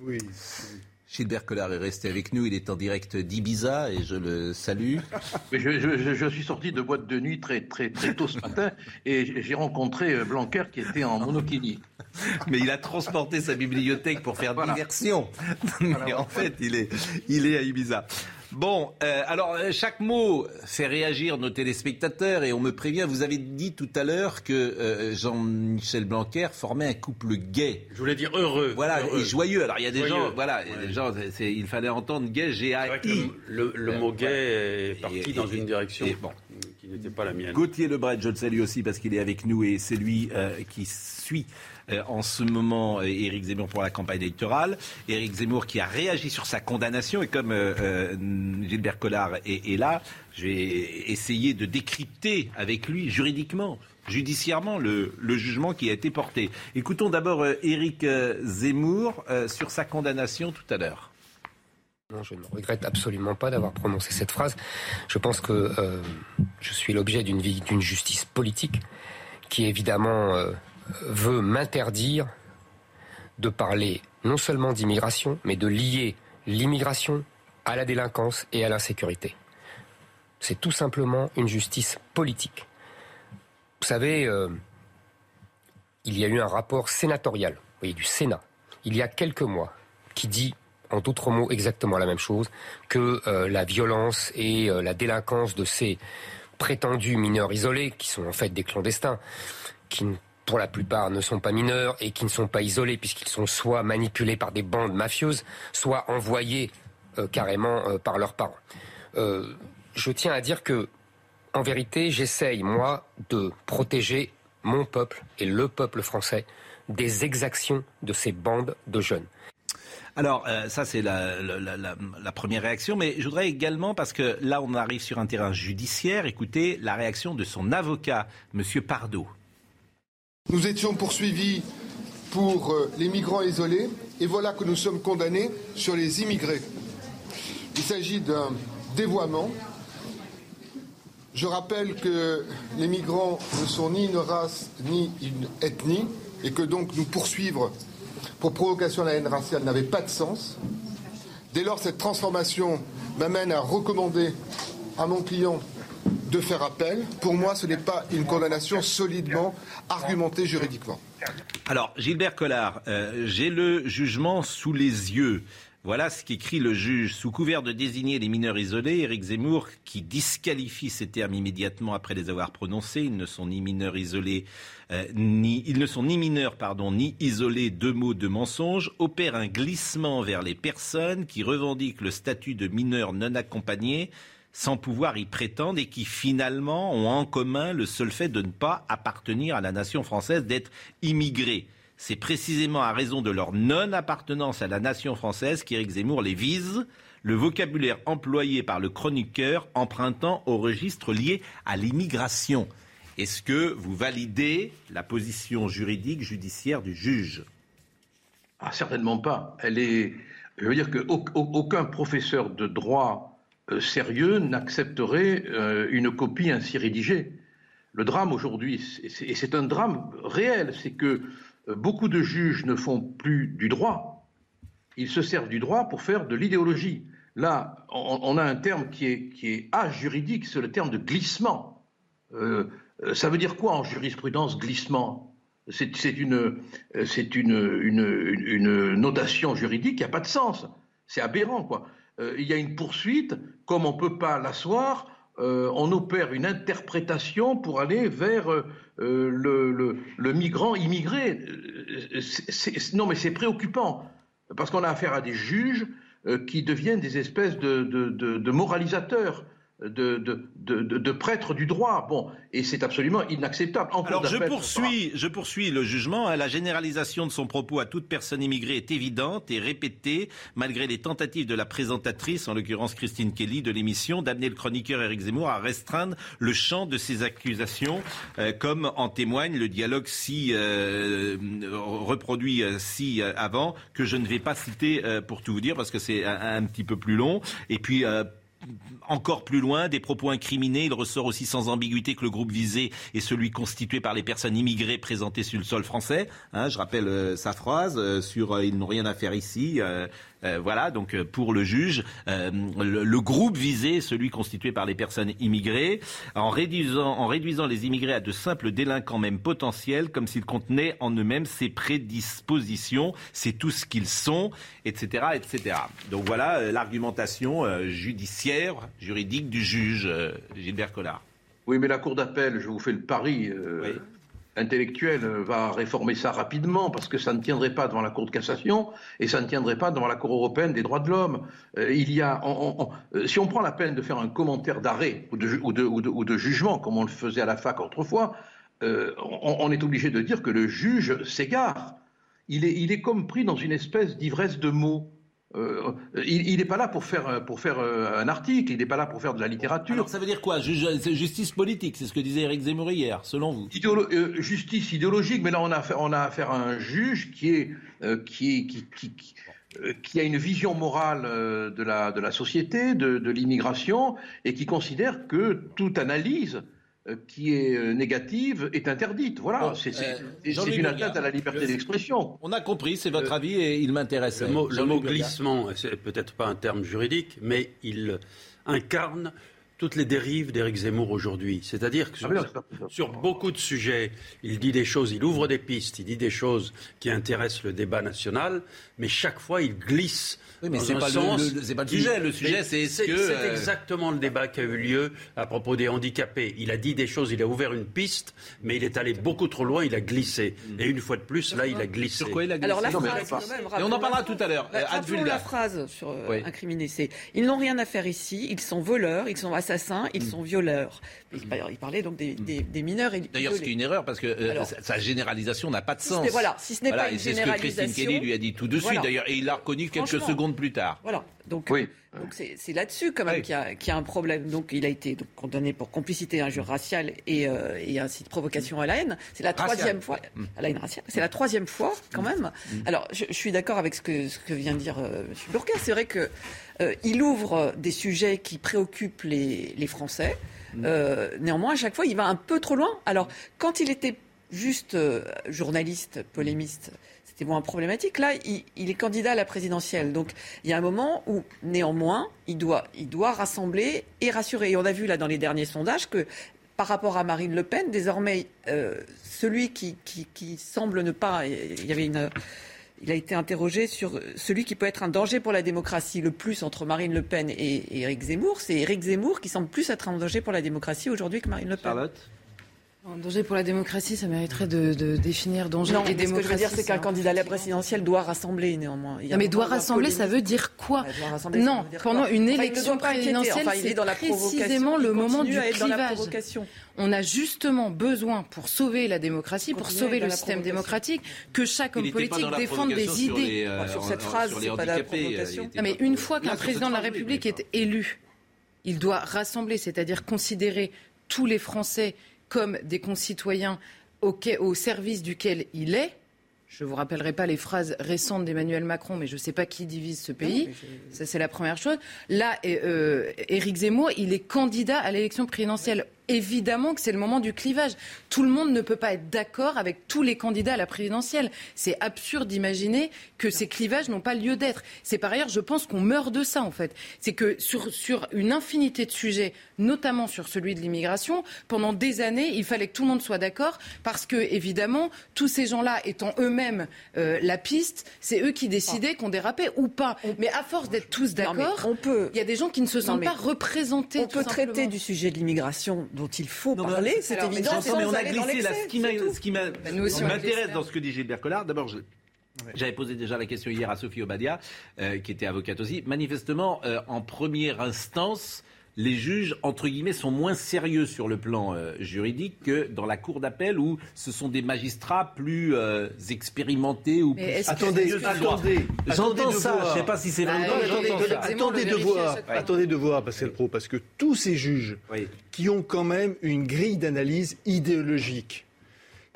Oui. Gilbert Collard est resté avec nous. Il est en direct d'Ibiza et je le salue. Je, je- suis sorti de boîte de nuit très, très, très tôt ce matin et j'ai- j'ai rencontré euh, Blanquer qui était en monokini. Mais il a transporté sa bibliothèque pour faire diversion. Mais en fait, il est, il est à Ibiza. Bon, euh, alors euh, chaque mot fait réagir nos téléspectateurs et on me prévient, vous avez dit tout à l'heure que euh, Jean-Michel Blanquer formait un couple gay. Je voulais dire heureux. Voilà, heureux. et joyeux. Alors il y a des Joyeux. gens, voilà, il y a des Ouais. gens, il fallait entendre gay, que G-A-I. le, le- le Euh, mot gay ouais. est parti Et- dans et- une direction et bon. qui n'était pas la mienne. Gauthier Lebret, je le salue aussi parce qu'il est avec nous et c'est lui euh, qui suit en ce moment euh, Éric Zemmour pour la campagne électorale. Éric Zemmour qui a réagi sur sa condamnation et comme euh, euh, Gilbert Collard est, est là, je vais essayer de décrypter avec lui juridiquement, judiciairement le, jugement qui a été porté. Écoutons d'abord euh, Éric euh, Zemmour euh, sur sa condamnation tout à l'heure. Non, je ne regrette absolument pas d'avoir prononcé cette phrase. Je pense que euh, je suis l'objet d'une justice politique qui évidemment euh, veut m'interdire de parler non seulement d'immigration, mais de lier l'immigration à la délinquance et à l'insécurité. C'est tout simplement une justice politique. Vous savez, euh, il y a eu un rapport sénatorial, vous voyez, du Sénat, il y a quelques mois, qui dit, en d'autres mots, exactement la même chose, que euh, la violence et euh, la délinquance de ces prétendus mineurs isolés, qui sont en fait des clandestins, qui pour la plupart ne sont pas mineurs et qui ne sont pas isolés puisqu'ils sont soit manipulés par des bandes mafieuses, soit envoyés euh, carrément euh, par leurs parents. Euh, je tiens à dire que, en vérité, j'essaye, moi, de protéger mon peuple et le peuple français des exactions de ces bandes de jeunes. Alors, ça, c'est la première réaction. Mais je voudrais également, parce que là, on arrive sur un terrain judiciaire, écouter la réaction de son avocat, M. Pardo. Nous étions poursuivis pour euh, les migrants isolés et voilà que nous sommes condamnés sur les immigrés. Il s'agit d'un dévoiement. Je rappelle que les migrants ne sont ni une race ni une ethnie et que donc nous poursuivre pour provocation à la haine raciale n'avait pas de sens. Dès lors, cette transformation m'amène à recommander à mon client de faire appel. Pour moi, ce n'est pas une condamnation solidement argumentée juridiquement. Alors, Gilbert Collard, euh, j'ai le jugement sous les yeux. Voilà ce qu'écrit le juge. Sous couvert de désigner les mineurs isolés, Éric Zemmour, qui disqualifie ces termes immédiatement après les avoir prononcés, ils ne sont ni mineurs isolés, euh, ni ils ne sont ni mineurs, pardon, isolés, deux mots de mensonge, opère un glissement vers les personnes qui revendiquent le statut de mineurs non accompagnés sans pouvoir y prétendre et qui finalement ont en commun le seul fait de ne pas appartenir à la nation française, d'être immigrés. C'est précisément à raison de leur non-appartenance à la nation française qu'Éric Zemmour les vise, le vocabulaire employé par le chroniqueur empruntant au registre lié à l'immigration. Est-ce que vous validez la position juridique judiciaire du juge? Ah, certainement pas. Elle est. Je veux dire qu'aucun professeur de droit sérieux n'accepterait euh, une copie ainsi rédigée. Le drame aujourd'hui, et c'est un drame réel, c'est que euh, beaucoup de juges ne font plus du droit. Ils se servent du droit pour faire de l'idéologie. Là, on, a un terme qui est, qui est juridique, c'est le terme de glissement. Euh, euh, ça veut dire quoi en jurisprudence glissement? C'est une, euh, une, une, notation juridique qui n'a pas de sens. C'est aberrant, quoi. Euh, il y a une poursuite, comme on ne peut pas l'asseoir, euh, on opère une interprétation pour aller vers euh, euh, le, migrant immigré. Non, mais c'est préoccupant, parce qu'on a affaire à des juges qui deviennent des espèces de moralisateurs. De, de, de- de- de prêtres du droit. Bon, et c'est absolument inacceptable. En Alors je poursuis, je poursuis le jugement. hein. La généralisation de son propos à toute personne immigrée est évidente et répétée, malgré les tentatives de la présentatrice, en l'occurrence Christine Kelly, de l'émission, d'amener le chroniqueur Éric Zemmour à restreindre le champ de ses accusations, euh, comme en témoigne le dialogue si euh, reproduit euh, si euh, avant, que je ne vais pas citer pour tout vous dire, parce que c'est un, un petit peu plus long. Et puis... euh, encore plus loin, des propos incriminés. Il ressort aussi sans ambiguïté que le groupe visé est celui constitué par les personnes immigrées présentées sur le sol français. Hein, je rappelle euh, sa phrase euh, sur euh, ils n'ont rien à faire ici. Euh, voilà, donc euh, pour le juge, euh, le, le groupe visé celui constitué par les personnes immigrées, en réduisant, en réduisant les immigrés à de simples délinquants même potentiels, comme s'ils contenaient en eux-mêmes ces prédispositions, c'est tout ce qu'ils sont, etc., etc. Donc voilà l'argumentation judiciaire, juridique du juge Gilbert Collard. Oui, mais la Cour d'appel, je vous fais le pari, euh, intellectuel euh, va réformer ça rapidement parce que ça ne tiendrait pas devant la Cour de cassation et ça ne tiendrait pas devant la Cour européenne des droits de l'homme. Euh, il y a, euh, si on prend la peine de faire un commentaire d'arrêt ou de, jugement, comme on le faisait à la fac autrefois, on, est obligé de dire que le juge s'égare. Il est comme pris dans une espèce d'ivresse de mots. Euh, il n'est pas là pour faire, pour faire euh, un article, il n'est pas là pour faire de la littérature. Alors ça veut dire quoi? Justice politique, c'est ce que disait Eric Zemmour hier, selon vous? Idéolo- euh, justice idéologique, mais là on a affaire, on a affaire à un juge qui est euh, qui, est- qui, qui, qui, euh, qui a une vision morale euh, de la de la société, de, de l'immigration, et qui considère que toute analyse euh, qui est euh, négative est interdite. Voilà, Bon, c'est euh, une atteinte à la liberté d'expression. On a compris, c'est votre avis et il m'intéresse. Le mot, le glissement, c'est peut-être pas un terme juridique, mais il incarne toutes les dérives d'Éric Zemmour aujourd'hui. C'est-à-dire que sur, Ah oui, sur beaucoup de sujets, il dit des choses, il ouvre des pistes, il dit des choses qui intéressent le débat national, mais chaque fois il glisse. Oui, mais c'est un pas le- sens le- c'est pas le sujet. Le sujet, c'est est-ce que, c'est euh, exactement le débat qui a eu lieu à propos des handicapés. Il a dit des choses, il a ouvert une piste, mais il est allé beaucoup trop loin, il a glissé. Et une fois de plus, là, il a glissé. Sur quoi il a glissé Alors la Non, mais- phrase, quand même, Et on en parlera tout à l'heure. Bah, Euh, la phrase sur euh, Oui. incriminé, c'est ils n'ont rien à faire ici, ils sont voleurs, ils sont assassins, ils sont violeurs. Il, il parlait donc des, des- des mineurs D'ailleurs, c'est une erreur parce que euh, Alors- sa, sa généralisation n'a pas de ce sens. voilà, si ce n'est pas une c'est ce que Christine généralisation, Kelly lui a dit tout de suite voilà. d'ailleurs, et il l'a reconnu quelques secondes plus tard. Voilà. Donc, Oui. donc c'est là-dessus quand même Oui. qu'il y, a- qu'il y a un problème. Donc il a été donc, condamné pour complicité injure raciale et, euh, et ainsi de provocation à la haine. C'est la Raciale. troisième fois à la haine raciale. C'est la troisième fois quand même. Alors je, je suis d'accord avec ce que ce que vient de dire euh, M. Bourquin. C'est vrai que euh, il ouvre des sujets qui préoccupent les, les Français. Euh, néanmoins, à chaque fois, il va un peu trop loin. Alors quand il était juste euh, journaliste, polémiste, c'était moins problématique. Là, il, il est candidat à la présidentielle. Donc, il y a un moment où, néanmoins, il doit, il doit rassembler et rassurer. Et on a vu là dans les derniers sondages que par rapport à Marine Le Pen, désormais, euh, celui qui, qui, qui semble ne pas, il y avait une, il a été interrogé sur celui qui peut être un danger pour la démocratie le plus entre Marine Le Pen et, Éric Zemmour. C'est Éric Zemmour qui semble plus être un danger pour la démocratie aujourd'hui que Marine LePen. Charlotte? Un danger pour la démocratie, ça mériterait de, de définir danger Non, mais ce que démocratie. je veux dire, c'est qu'un un- candidat à la présidentielle doit rassembler néanmoins. Il y a Non, mais doit rassembler, ça veut dire quoi Ouais, Non, dire pendant quoi une élection présidentielle, Enfin, c'est précisément le moment du clivage. On a justement besoin, pour sauver la démocratie, pour sauver le système démocratique, que chaque homme politique défende des sur idées. les, euh, Sur cette en- phrase, c'est pas de la euh, provocation. Non, mais une fois qu'un président de la République est élu, il doit rassembler, c'est-à-dire considérer tous les Français comme des concitoyens au service duquel il est. Je ne vous rappellerai pas les phrases récentes d'Emmanuel Macron, mais je ne sais pas qui divise ce pays. Ça, c'est la première chose. Là, euh, Éric Zemmour, il est candidat à l'élection présidentielle. Évidemment que c'est le moment du clivage. Tout le monde ne peut pas être d'accord avec tous les candidats à la présidentielle. C'est absurde d'imaginer que ces clivages n'ont pas lieu d'être. C'est par ailleurs, je pense qu'on meurt de ça, en fait. C'est que sur, sur une infinité de sujets, notamment sur celui de l'immigration, pendant des années, il fallait que tout le monde soit d'accord parce que, évidemment, tous ces gens-là étant eux-mêmes euh, la piste, c'est eux qui décidaient qu'on dérapait ou pas. Mais à force d'être tous d'accord, peut. il y a des gens qui ne se sentent pas représentés. On peut traiter du sujet de l'immigration dont il faut Non, parler, c'est évident. Mais on a glissé là. Ce qui Bah, m'intéresse glissé, dans ce que dit Gilbert Collard, d'abord, je- j'avais posé déjà la question hier à Sophie Obadia, euh, qui était avocate aussi. Manifestement, euh, en première instance, les juges, entre guillemets, sont moins sérieux sur le plan euh, juridique que dans la cour d'appel où ce sont des magistrats plus euh, expérimentés ou plus Attendez, que- attendez, J'entends attendez de ça, voir. je sais pas si c'est vrai Bah, Attendez de voir, attendez de voir, Pascal Pro, parce que tous ces juges Oui. qui ont quand même une grille d'analyse idéologique,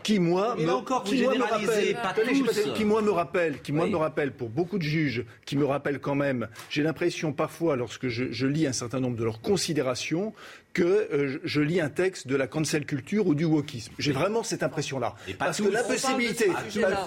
qui moi, me, là encore, qui, moi, me rappelle, pas pas, qui moi me rappelle, qui moi Oui. me rappelle pour beaucoup de juges, qui me rappellent quand même, j'ai l'impression parfois lorsque je, je lis un certain nombre de leurs considérations que euh, je- je lis un texte de la cancel culture ou du wokisme. J'ai vraiment cette impression-là. Et pas Parce tous. que la possibilité,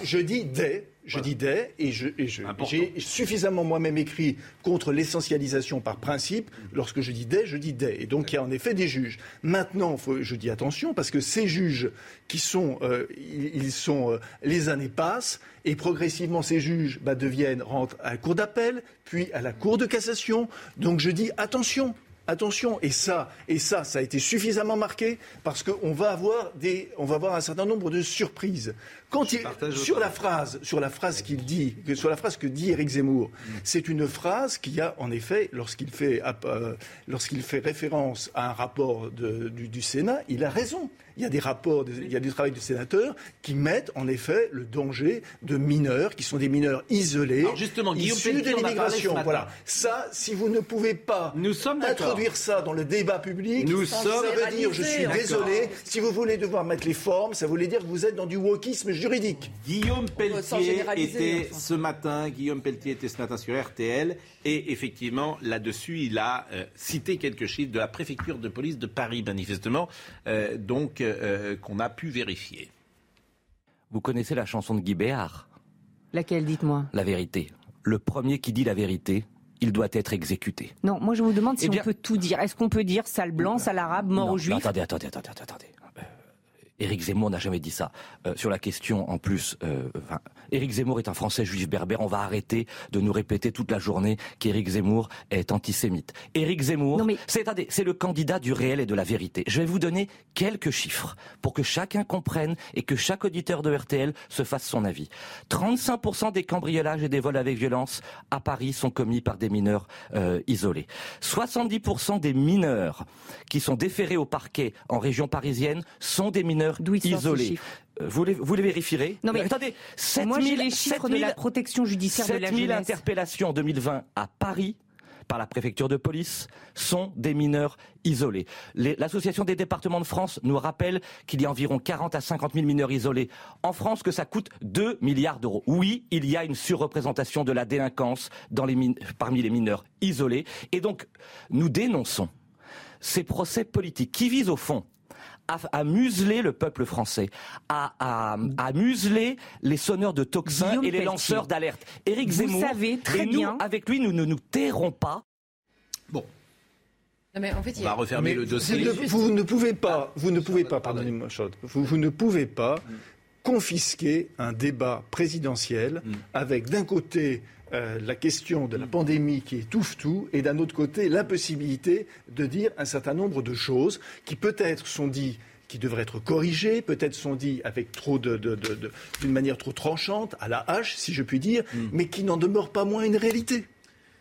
je dis des, je dis des, et je- et je- Important. j'ai suffisamment moi-même écrit contre l'essentialisation par principe. Lorsque je dis des, je dis des. Et donc il y a en effet des juges. Maintenant, faut- je dis attention parce que ces juges qui sont, euh, ils sont, euh, les années passent et progressivement ces juges bah, deviennent rentrent à la cour d'appel, puis à la cour de cassation. Donc je dis attention. Attention, et ça, et ça, ça a été suffisamment marqué parce qu'on va avoir des, on va avoir un certain nombre de surprises. Quand il, sur la phrase, sur la phrase qu'il dit, que- sur la phrase que dit Éric Zemmour, c'est une phrase qui a en effet, lorsqu'il fait, euh, lorsqu'il fait référence à un rapport de- du, du Sénat, il a raison. Il y a des rapports, des- il y a du travail de sénateurs qui mettent en effet le danger de mineurs qui sont des mineurs isolés, Alors justement, Guillaume issus de l'immigration. Voilà. Ça, si vous ne pouvez pas Nous sommes d'accord. introduire ça dans le débat public, Nous ça sommes- veut dire, je suis désolé, si vous voulez devoir mettre les formes, ça voulait dire que vous êtes dans du wokisme juridique. Guillaume Pelletier était enfin. ce matin, Guillaume Pelletier était ce matin sur RTL et effectivement là-dessus il a euh, cité quelques chiffres de la préfecture de police de Paris manifestement, euh, donc euh, qu'on a pu vérifier. Vous connaissez la chanson de Guy Béard? Laquelle, dites-moi? La vérité. Le premier qui dit la vérité, il doit être exécuté. Non, moi je vous demande si Eh bien- on peut tout dire. Est-ce qu'on peut dire sale blanc, sale arabe, mort Non, aux non, juifs? Attendez, attendez, attendez, attendez. Éric Zemmour n'a jamais dit ça. Euh, sur la question, en plus, euh, enfin, Éric Zemmour est un Français juif berbère. On va arrêter de nous répéter toute la journée qu'Éric Zemmour est antisémite. Éric Zemmour, mais- c'est le candidat du réel et de la vérité. Je vais vous donner quelques chiffres pour que chacun comprenne et que chaque auditeur de RTL se fasse son avis. 35% des cambriolages et des vols avec violence à Paris sont commis par des mineurs euh, isolés. 70% des mineurs qui sont déférés au parquet en région parisienne sont des mineurs Isolés. Euh, Vous les, vous les vérifierez Non, mais- attendez, 7000, Moi j'ai les chiffres de la 7000 protection judiciaire de la 7000 jeunesse. interpellations en 2020 à Paris par la préfecture de police sont des mineurs isolés. L'Association des départements de France nous rappelle qu'il y a environ 40 à 50 000 mineurs isolés en France, que ça coûte 2 milliards d'euros. Oui, il y a une surreprésentation de la délinquance dans les parmi les mineurs isolés. Et donc, nous dénonçons ces procès politiques qui visent au fond à, à museler le peuple français, à, à- à museler les sonneurs de toxins Guillaume et les lanceurs d'alerte. Éric Vous Zemmour, savez très et nous, bien- avec lui, nous ne nous tairons pas. Bon, Non, mais en fait, il on va refermer Mais le vous dossier. ne- Vous ne pouvez pas, vous ne pouvez pas, pardonnez-moi, vous, vous ne pouvez pas confisquer un débat présidentiel avec d'un côté euh, la question de la pandémie qui étouffe tout et d'un autre côté l'impossibilité de dire un certain nombre de choses qui peut-être sont dites qui devraient être corrigées, peut-être sont dites avec trop de, de- de- de- d'une manière trop tranchante, à la hache, si je puis dire, mais qui n'en demeurent pas moins une réalité.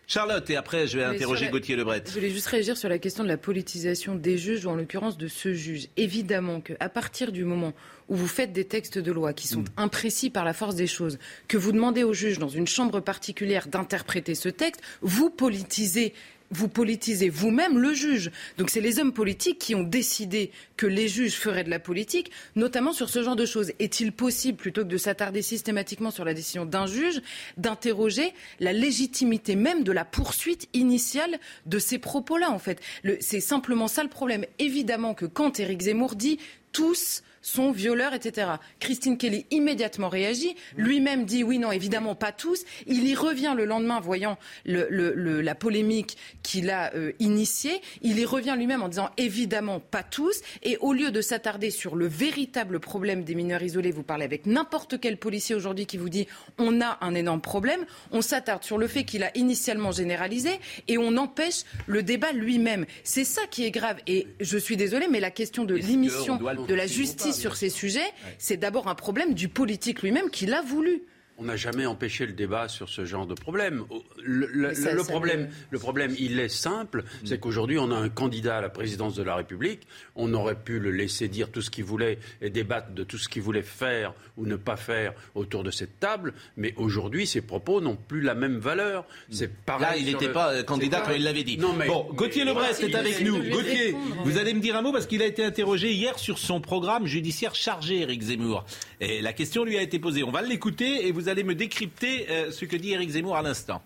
Charlotte, et après je vais Mais interroger la- Gauthier Lebret. Je voulais juste réagir sur la question de la politisation des juges, ou en l'occurrence de ce juge. Évidemment qu'à partir du moment où vous faites des textes de loi qui sont imprécis par la force des choses, que vous demandez au juge dans une chambre particulière d'interpréter ce texte, vous politisez. Vous politisez vous-même le juge. Donc c'est les hommes politiques qui ont décidé que les juges feraient de la politique, notamment sur ce genre de choses. Est-il possible, plutôt que de s'attarder systématiquement sur la décision d'un juge, d'interroger la légitimité même de la poursuite initiale de ces propos-là, en fait? C'est simplement ça le problème. Évidemment que quand Éric Zemmour dit tous sont violeurs, etc. Christine Kelly immédiatement réagit, lui-même dit oui, non, évidemment pas tous. Il y revient le lendemain, voyant la polémique qu'il a euh, initiée. Il y revient lui-même en disant évidemment pas tous. Au lieu de s'attarder sur le véritable problème des mineurs isolés, vous parlez avec n'importe quel policier aujourd'hui qui vous dit on a un énorme problème, on s'attarde sur le fait qu'il a initialement généralisé et on empêche le débat lui-même. C'est ça qui est grave. Et je suis désolée, mais la question de l'émission de la justice sur ces sujets, c'est d'abord un problème du politique lui-même qui l'a voulu. On n'a jamais empêché le débat sur ce genre de problème. Le, le- Mais ça, le ça problème, me- le problème, il est simple, c'est qu'aujourd'hui, on a un candidat à la présidence de la République. On aurait pu le laisser dire tout ce qu'il voulait et débattre de tout ce qu'il voulait faire ou ne pas faire autour de cette table. Mais aujourd'hui, ses propos n'ont plus la même valeur. C'est pareil. Là, il n'était le- pas euh, candidat quand il l'avait dit. Non, mais bon, Gauthier Lebret est avec nous. Gauthier, répondre. vous allez me dire un mot parce qu'il a été interrogé hier sur son programme judiciaire chargé, Éric Zemmour. Et la question lui a été posée. On va l'écouter et vous allez me décrypter euh, ce que dit Éric Zemmour à l'instant.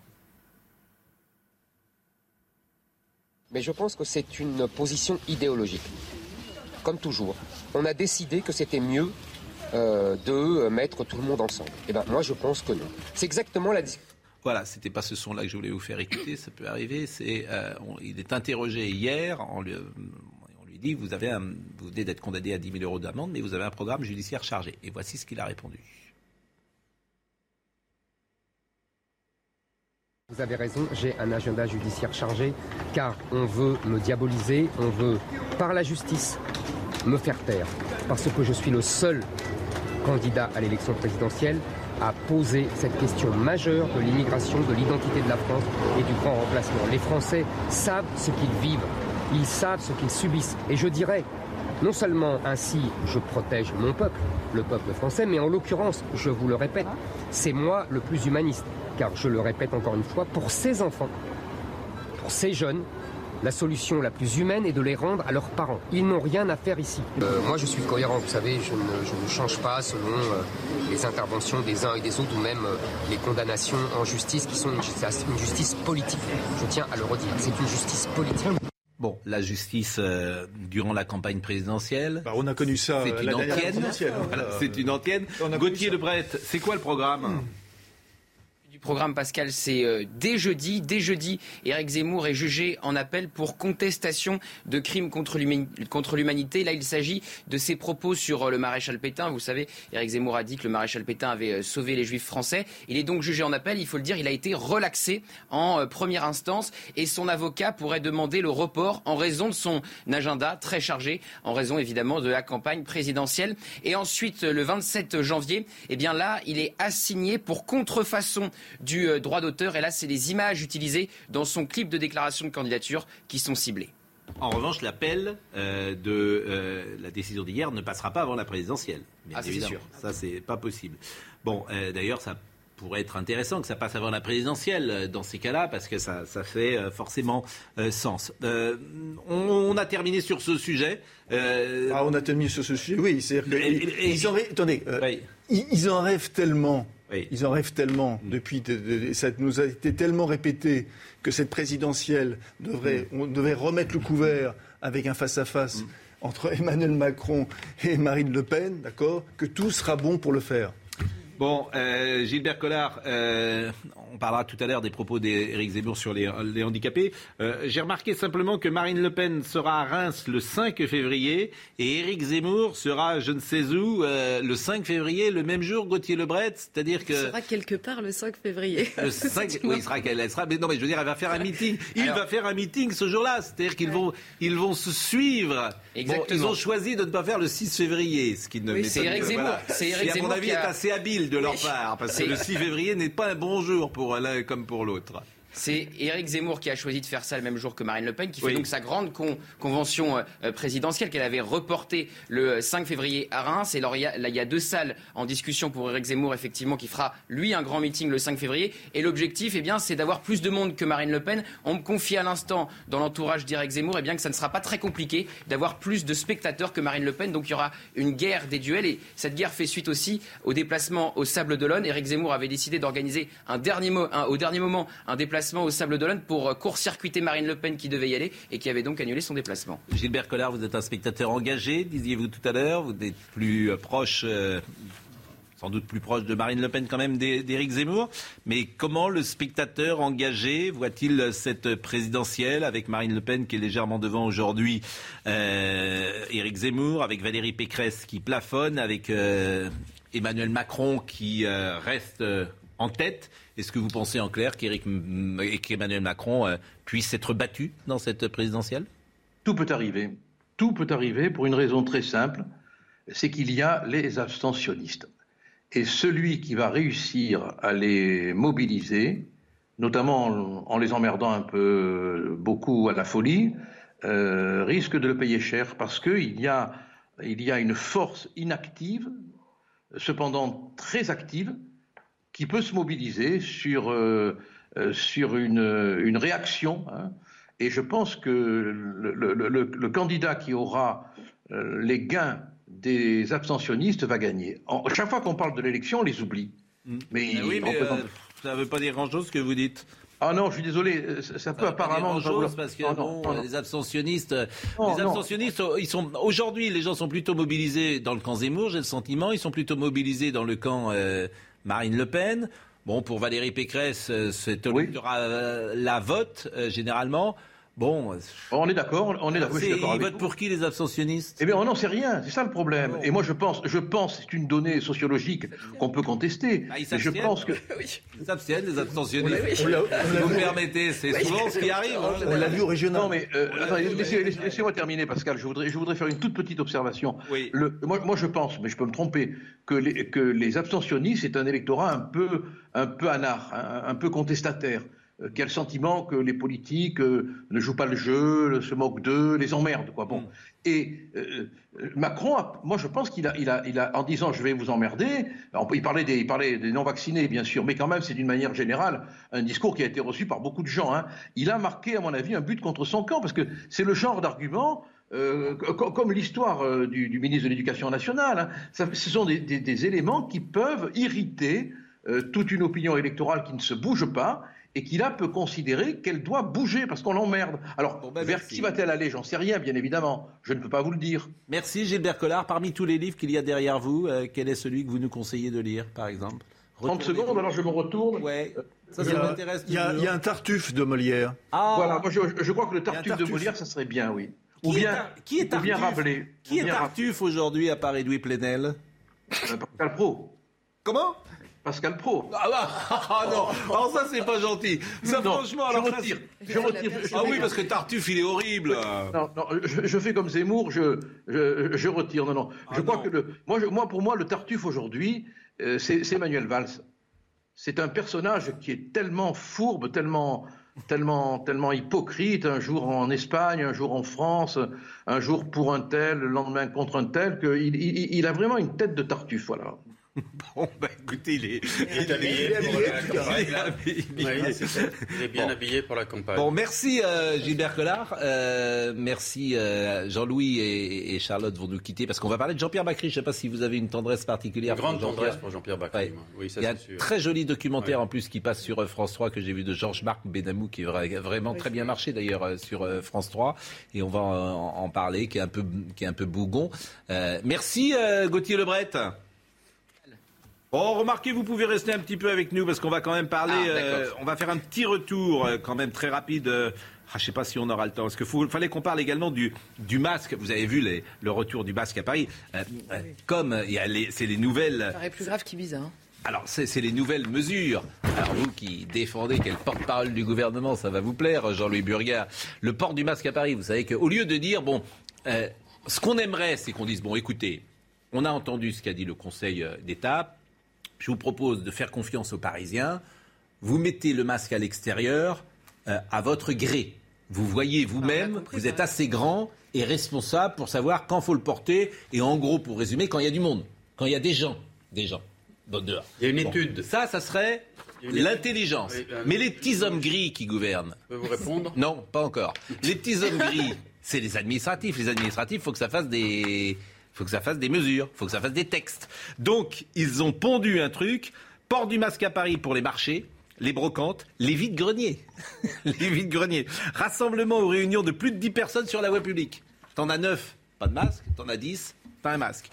Mais je pense que c'est une position idéologique. Comme toujours. On a décidé que c'était mieux euh, de mettre tout le monde ensemble. Eh ben, moi, je pense que non. C'est exactement la Voilà, c'était pas ce son-là que je voulais vous faire écouter, ça peut arriver. C'est, euh, il est interrogé hier, on lui, on lui dit vous, avez un- vous venez d'être condamné à 10 000 euros d'amende, mais vous avez un programme judiciaire chargé. Et voici ce qu'il a répondu. Vous avez raison, j'ai un agenda judiciaire chargé, car on veut me diaboliser, on veut, par la justice, me faire taire, parce que je suis le seul candidat à l'élection présidentielle à poser cette question majeure de l'immigration, de l'identité de la France et du grand remplacement. Les Français savent ce qu'ils vivent, ils savent ce qu'ils subissent. Et je dirais, non seulement ainsi je protège mon peuple, le peuple français, mais en l'occurrence, je vous le répète, c'est moi le plus humaniste. Car je le répète encore une fois, pour ces enfants, pour ces jeunes, la solution la plus humaine est de les rendre à leurs parents. Ils n'ont rien à faire ici. Euh, moi, je suis cohérent, vous savez, je ne, change pas selon euh, les interventions des uns et des autres ou même euh, les condamnations en justice qui sont une justice politique. Je tiens à le redire, c'est une justice politique. Bon, la justice euh, durant la campagne présidentielle. Bah, on a connu ça C'est une la antienne. hein. Voilà, Euh, c'est une antienne. Gauthier Lebret, c'est quoi le programme? programme Pascal, c'est euh, dès jeudi. Dès jeudi, Éric Zemmour est jugé en appel pour contestation de crimes contre l'humani- contre l'humanité. Là, il s'agit de ses propos sur euh, le maréchal Pétain. Vous savez, Éric Zemmour a dit que le maréchal Pétain avait euh, sauvé les juifs français. Il est donc jugé en appel. Il faut le dire, il a été relaxé en première instance et son avocat pourrait demander le report en raison de son agenda très chargé, en raison évidemment de la campagne présidentielle. Et ensuite, le 27 janvier, eh bien là, il est assigné pour contrefaçon du euh, droit d'auteur. Et là, c'est les images utilisées dans son clip de déclaration de candidature qui sont ciblées. En revanche, l'appel euh, de euh, la décision d'hier ne passera pas avant la présidentielle. bien Ah, c'est sûr. Ça, c'est pas possible. Bon, euh, d'ailleurs, ça pourrait être intéressant que ça passe avant la présidentielle dans ces cas-là, parce que ça, ça fait forcément euh, sens. Euh, on, on a terminé sur ce sujet. Euh, Ah, on a terminé sur ce sujet, oui. C'est-à-dire que- Et- et- ils en rêvent, attendez, euh, ils, ils en rêvent tellement. Ils en rêvent tellement Mm. depuis. de- de- ça nous a été tellement répété que cette présidentielle devrait, Mm. on devait remettre le couvert avec un face-à-face entre Emmanuel Macron et Marine Le Pen, d'accord, que tout sera bon pour le faire. Bon, euh, Gilbert Collard, euh, on parlera tout à l'heure des propos d'Éric Zemmour sur les, les handicapés. Euh, J'ai remarqué simplement que Marine Le Pen sera à Reims le 5 février et Éric Zemmour sera je ne sais où euh, le 5 février, le même jour, Gauthier Lebret. C'est-à-dire Il que... sera quelque part le 5 février. Le 5, oui, il sera, elle sera, mais non, mais je veux dire, elle va faire un meeting. Il va faire un meeting ce jour-là. C'est-à-dire qu'ils vont, ils vont se suivre. Bon, Exactement. ils ont choisi de ne pas faire le 6 février, ce qui ne Oui, m'étonne c'est Éric pas. Zemmour. C'est Éric Qui, à mon Zemmour avis, qui est assez habile de leur part, parce que le 6 février n'est pas un bon jour pour l'un comme pour l'autre. C'est Éric Zemmour qui a choisi de faire ça le même jour que Marine Le Pen, qui Oui. fait donc sa grande con- convention euh, présidentielle qu'elle avait reportée le 5 février à Reims. Et alors, il y, a, là, il y a deux salles en discussion pour Éric Zemmour, effectivement, qui fera, lui, un grand meeting le 5 février. Et l'objectif, eh bien, c'est d'avoir plus de monde que Marine Le Pen. On me confie à l'instant, dans l'entourage d'Éric Zemmour, eh bien, que ça ne sera pas très compliqué d'avoir plus de spectateurs que Marine Le Pen. Donc, il y aura une guerre des duels. Et cette guerre fait suite aussi au déplacement au Sable d'Olonne. Éric Zemmour avait décidé d'organiser un dernier un- au dernier moment un déplacement au Sable d'Olonne pour euh, court-circuiter Marine Le Pen qui devait y aller et qui avait donc annulé son déplacement. Gilbert Collard, vous êtes un spectateur engagé, disiez-vous tout à l'heure. Vous êtes plus euh, proche, euh, sans doute plus proche de Marine Le Pen quand même d'É- d'Éric Zemmour. Mais comment le spectateur engagé voit-il cette présidentielle avec Marine Le Pen qui est légèrement devant aujourd'hui Éric Zemmour, avec Valérie Pécresse qui plafonne, avec Emmanuel Macron qui reste en tête Est-ce que vous pensez en clair qu'Emmanuel Macron euh, puisse être battu dans cette présidentielle? Tout peut arriver. Tout peut arriver pour une raison très simple, c'est qu'il y a les abstentionnistes. Et celui qui va réussir à les mobiliser, notamment en, les emmerdant un peu beaucoup à la folie, euh, risque de le payer cher parce qu'il y y a une force inactive, cependant très active, qui peut se mobiliser sur, euh, euh, sur une, une réaction. hein. Et je pense que le, le- le- le- le candidat qui aura euh, les gains des abstentionnistes va gagner. En- chaque fois qu'on parle de l'élection, on les oublie. Mais, Ah oui, on mais euh, ça ne veut pas dire grand-chose ce que vous dites. Ah non, je suis désolé, euh, ça, ça peut apparemment... grand-chose parce que Ah non, bon, non, non. les abstentionnistes, euh, Non, les abstentionnistes, euh, ils sont aujourd'hui, les gens sont plutôt mobilisés dans le camp Zemmour, j'ai le sentiment, ils sont plutôt mobilisés dans le camp euh, Marine Le Pen. Bon, pour Valérie Pécresse, euh, cet électorat euh, la vote euh, généralement. Bon, on est d'accord, on est d'accord. ils votent vous. pour qui les abstentionnistes? Eh bien, on n'en sait rien, c'est ça le problème. Et moi, je pense, je pense, c'est une donnée sociologique qu'on peut contester. Ah, ils mais je pense que Ils s'abstiennent, les abstentionnistes. Oui, oui. Si On l'a- on l'a vous me vu. permettez, c'est souvent ce qui arrive. hein. Non, mais euh, attendez, laissez- laissez- laissez-moi terminer, Pascal. Je voudrais, je voudrais faire une toute petite observation. Le- moi, moi, je pense, mais je peux me tromper, que les, que les abstentionnistes, c'est un électorat un peu, un peu anard, un, un peu contestataire, euh, qui a le sentiment que les politiques euh, ne jouent pas le jeu, se moquent d'eux, les emmerdent, quoi. Bon. Et euh, euh, Macron, a- moi, je pense qu'il a, il a, il a, en disant je vais vous emmerder, il parlait des, il parlait des non-vaccinés, bien sûr, mais quand même, c'est d'une manière générale un discours qui a été reçu par beaucoup de gens. hein. Il a marqué, à mon avis, un but contre son camp, parce que c'est le genre d'argument. euh, co- comme l'histoire euh, du, du ministre de l'Éducation nationale, hein. Ça- ce sont des, des- des éléments qui peuvent irriter euh, toute une opinion électorale qui ne se bouge pas et qui là peut considérer qu'elle doit bouger parce qu'on l'emmerde. Alors, vers qui va-t-elle aller? J'en sais rien, bien évidemment. Je ne peux pas vous le dire. Merci Gilbert Collard. Parmi tous les livres qu'il y a derrière vous, euh, quel est celui que vous nous conseillez de lire, par exemple? 30 secondes, alors je me retourne. Ouais. Ça, Il y ça a- m'intéresse il y, a- un Tartuffe de Molière. Ah. Voilà, moi je, je crois que le Tartuffe de Tartuffe. Molière, ça serait bien, oui. Ou Qui est bien, Tar- qui est ou bien Tartuffe Rabelais. Qui Ou est Tartuffe aujourd'hui à part Edoui Plenel. Pascal Pro. Comment Pascal Pro. Ah, bah, ah non, alors ça c'est pas gentil. Ça Non, franchement, je alors ça, retire. Je retire. Ah oui, parce que Tartuffe il est horrible. Non, non, je, je fais comme Zemmour, je, je, je retire. Non, non. Je crois que le, moi, je- moi, pour moi, le Tartuffe aujourd'hui, euh, c'est c'est Manuel Valls. C'est un personnage qui est tellement fourbe, tellement, tellement, tellement hypocrite. Un jour en Espagne, un jour en France, un jour pour un tel, le lendemain contre un tel, qu'il il, il a vraiment une tête de Tartuffe, voilà. Bon, bah écoutez, il est, Il est habillé pour la campagne. Oui, c'est ça. Il est bien Bon. habillé pour la campagne. Bon, merci euh, Gilbert Collard. Euh, merci euh, Jean-Louis et, et Charlotte vont nous quitter parce qu'on va parler de Jean-Pierre Bacry. Je ne sais pas si vous avez une tendresse particulière. Une grande pour tendresse pour Jean-Pierre Bacry. Ouais. Oui, ça Il y a un sûr. très joli documentaire en plus qui passe sur France 3 que j'ai vu de Georges-Marc Benamou qui vra- vraiment très bien marché d'ailleurs sur France 3 et on va en, en parler qui est un peu qui est un peu bougon. Euh, merci euh, Gauthier Lebret. Bon, remarquez, vous pouvez rester un petit peu avec nous parce qu'on va quand même parler. Ah, euh, on va faire un petit retour euh, quand même très rapide. euh, ah, je sais pas si on aura le temps. Parce qu'il fallait qu'on parle également du, du masque. Vous avez vu les- le retour du masque à Paris. Euh, euh, comme il y a les- c'est les nouvelles. Ça paraît plus grave qu'Ibiza. Hein. Alors, c'est les nouvelles mesures. Alors, vous qui défendez quel porte-parole du gouvernement, ça va vous plaire, Jean-Louis Burgard. Le port du masque à Paris, vous savez qu'au lieu de dire, bon, euh, ce qu'on aimerait, c'est qu'on dise, bon, écoutez, on a entendu ce qu'a dit le Conseil d'État. Je vous propose de faire confiance aux Parisiens. Vous mettez le masque à l'extérieur euh, à votre gré. Vous voyez vous-même, vous êtes assez grand et responsable pour savoir quand faut le porter. Et en gros, pour résumer, quand il y a du monde, quand il y a des gens, des gens. Bon, dehors. Il y a une Bon. étude. Ça, ça serait Il l'intelligence. Oui, euh, Mais les petits hommes gris qui gouvernent. Je peux vous répondre? Non, pas encore. Les petits hommes gris, c'est les administratifs. Les administratifs, faut que ça fasse des, faut que ça fasse des mesures, faut que ça fasse des textes. Donc, ils ont pondu un truc. Port du masque à Paris pour les marchés, les brocantes, les vides-greniers. les vides-greniers. Rassemblement ou réunion de plus de 10 personnes sur la voie publique. T'en as 9, pas de masque. T'en as 10, t'as un masque.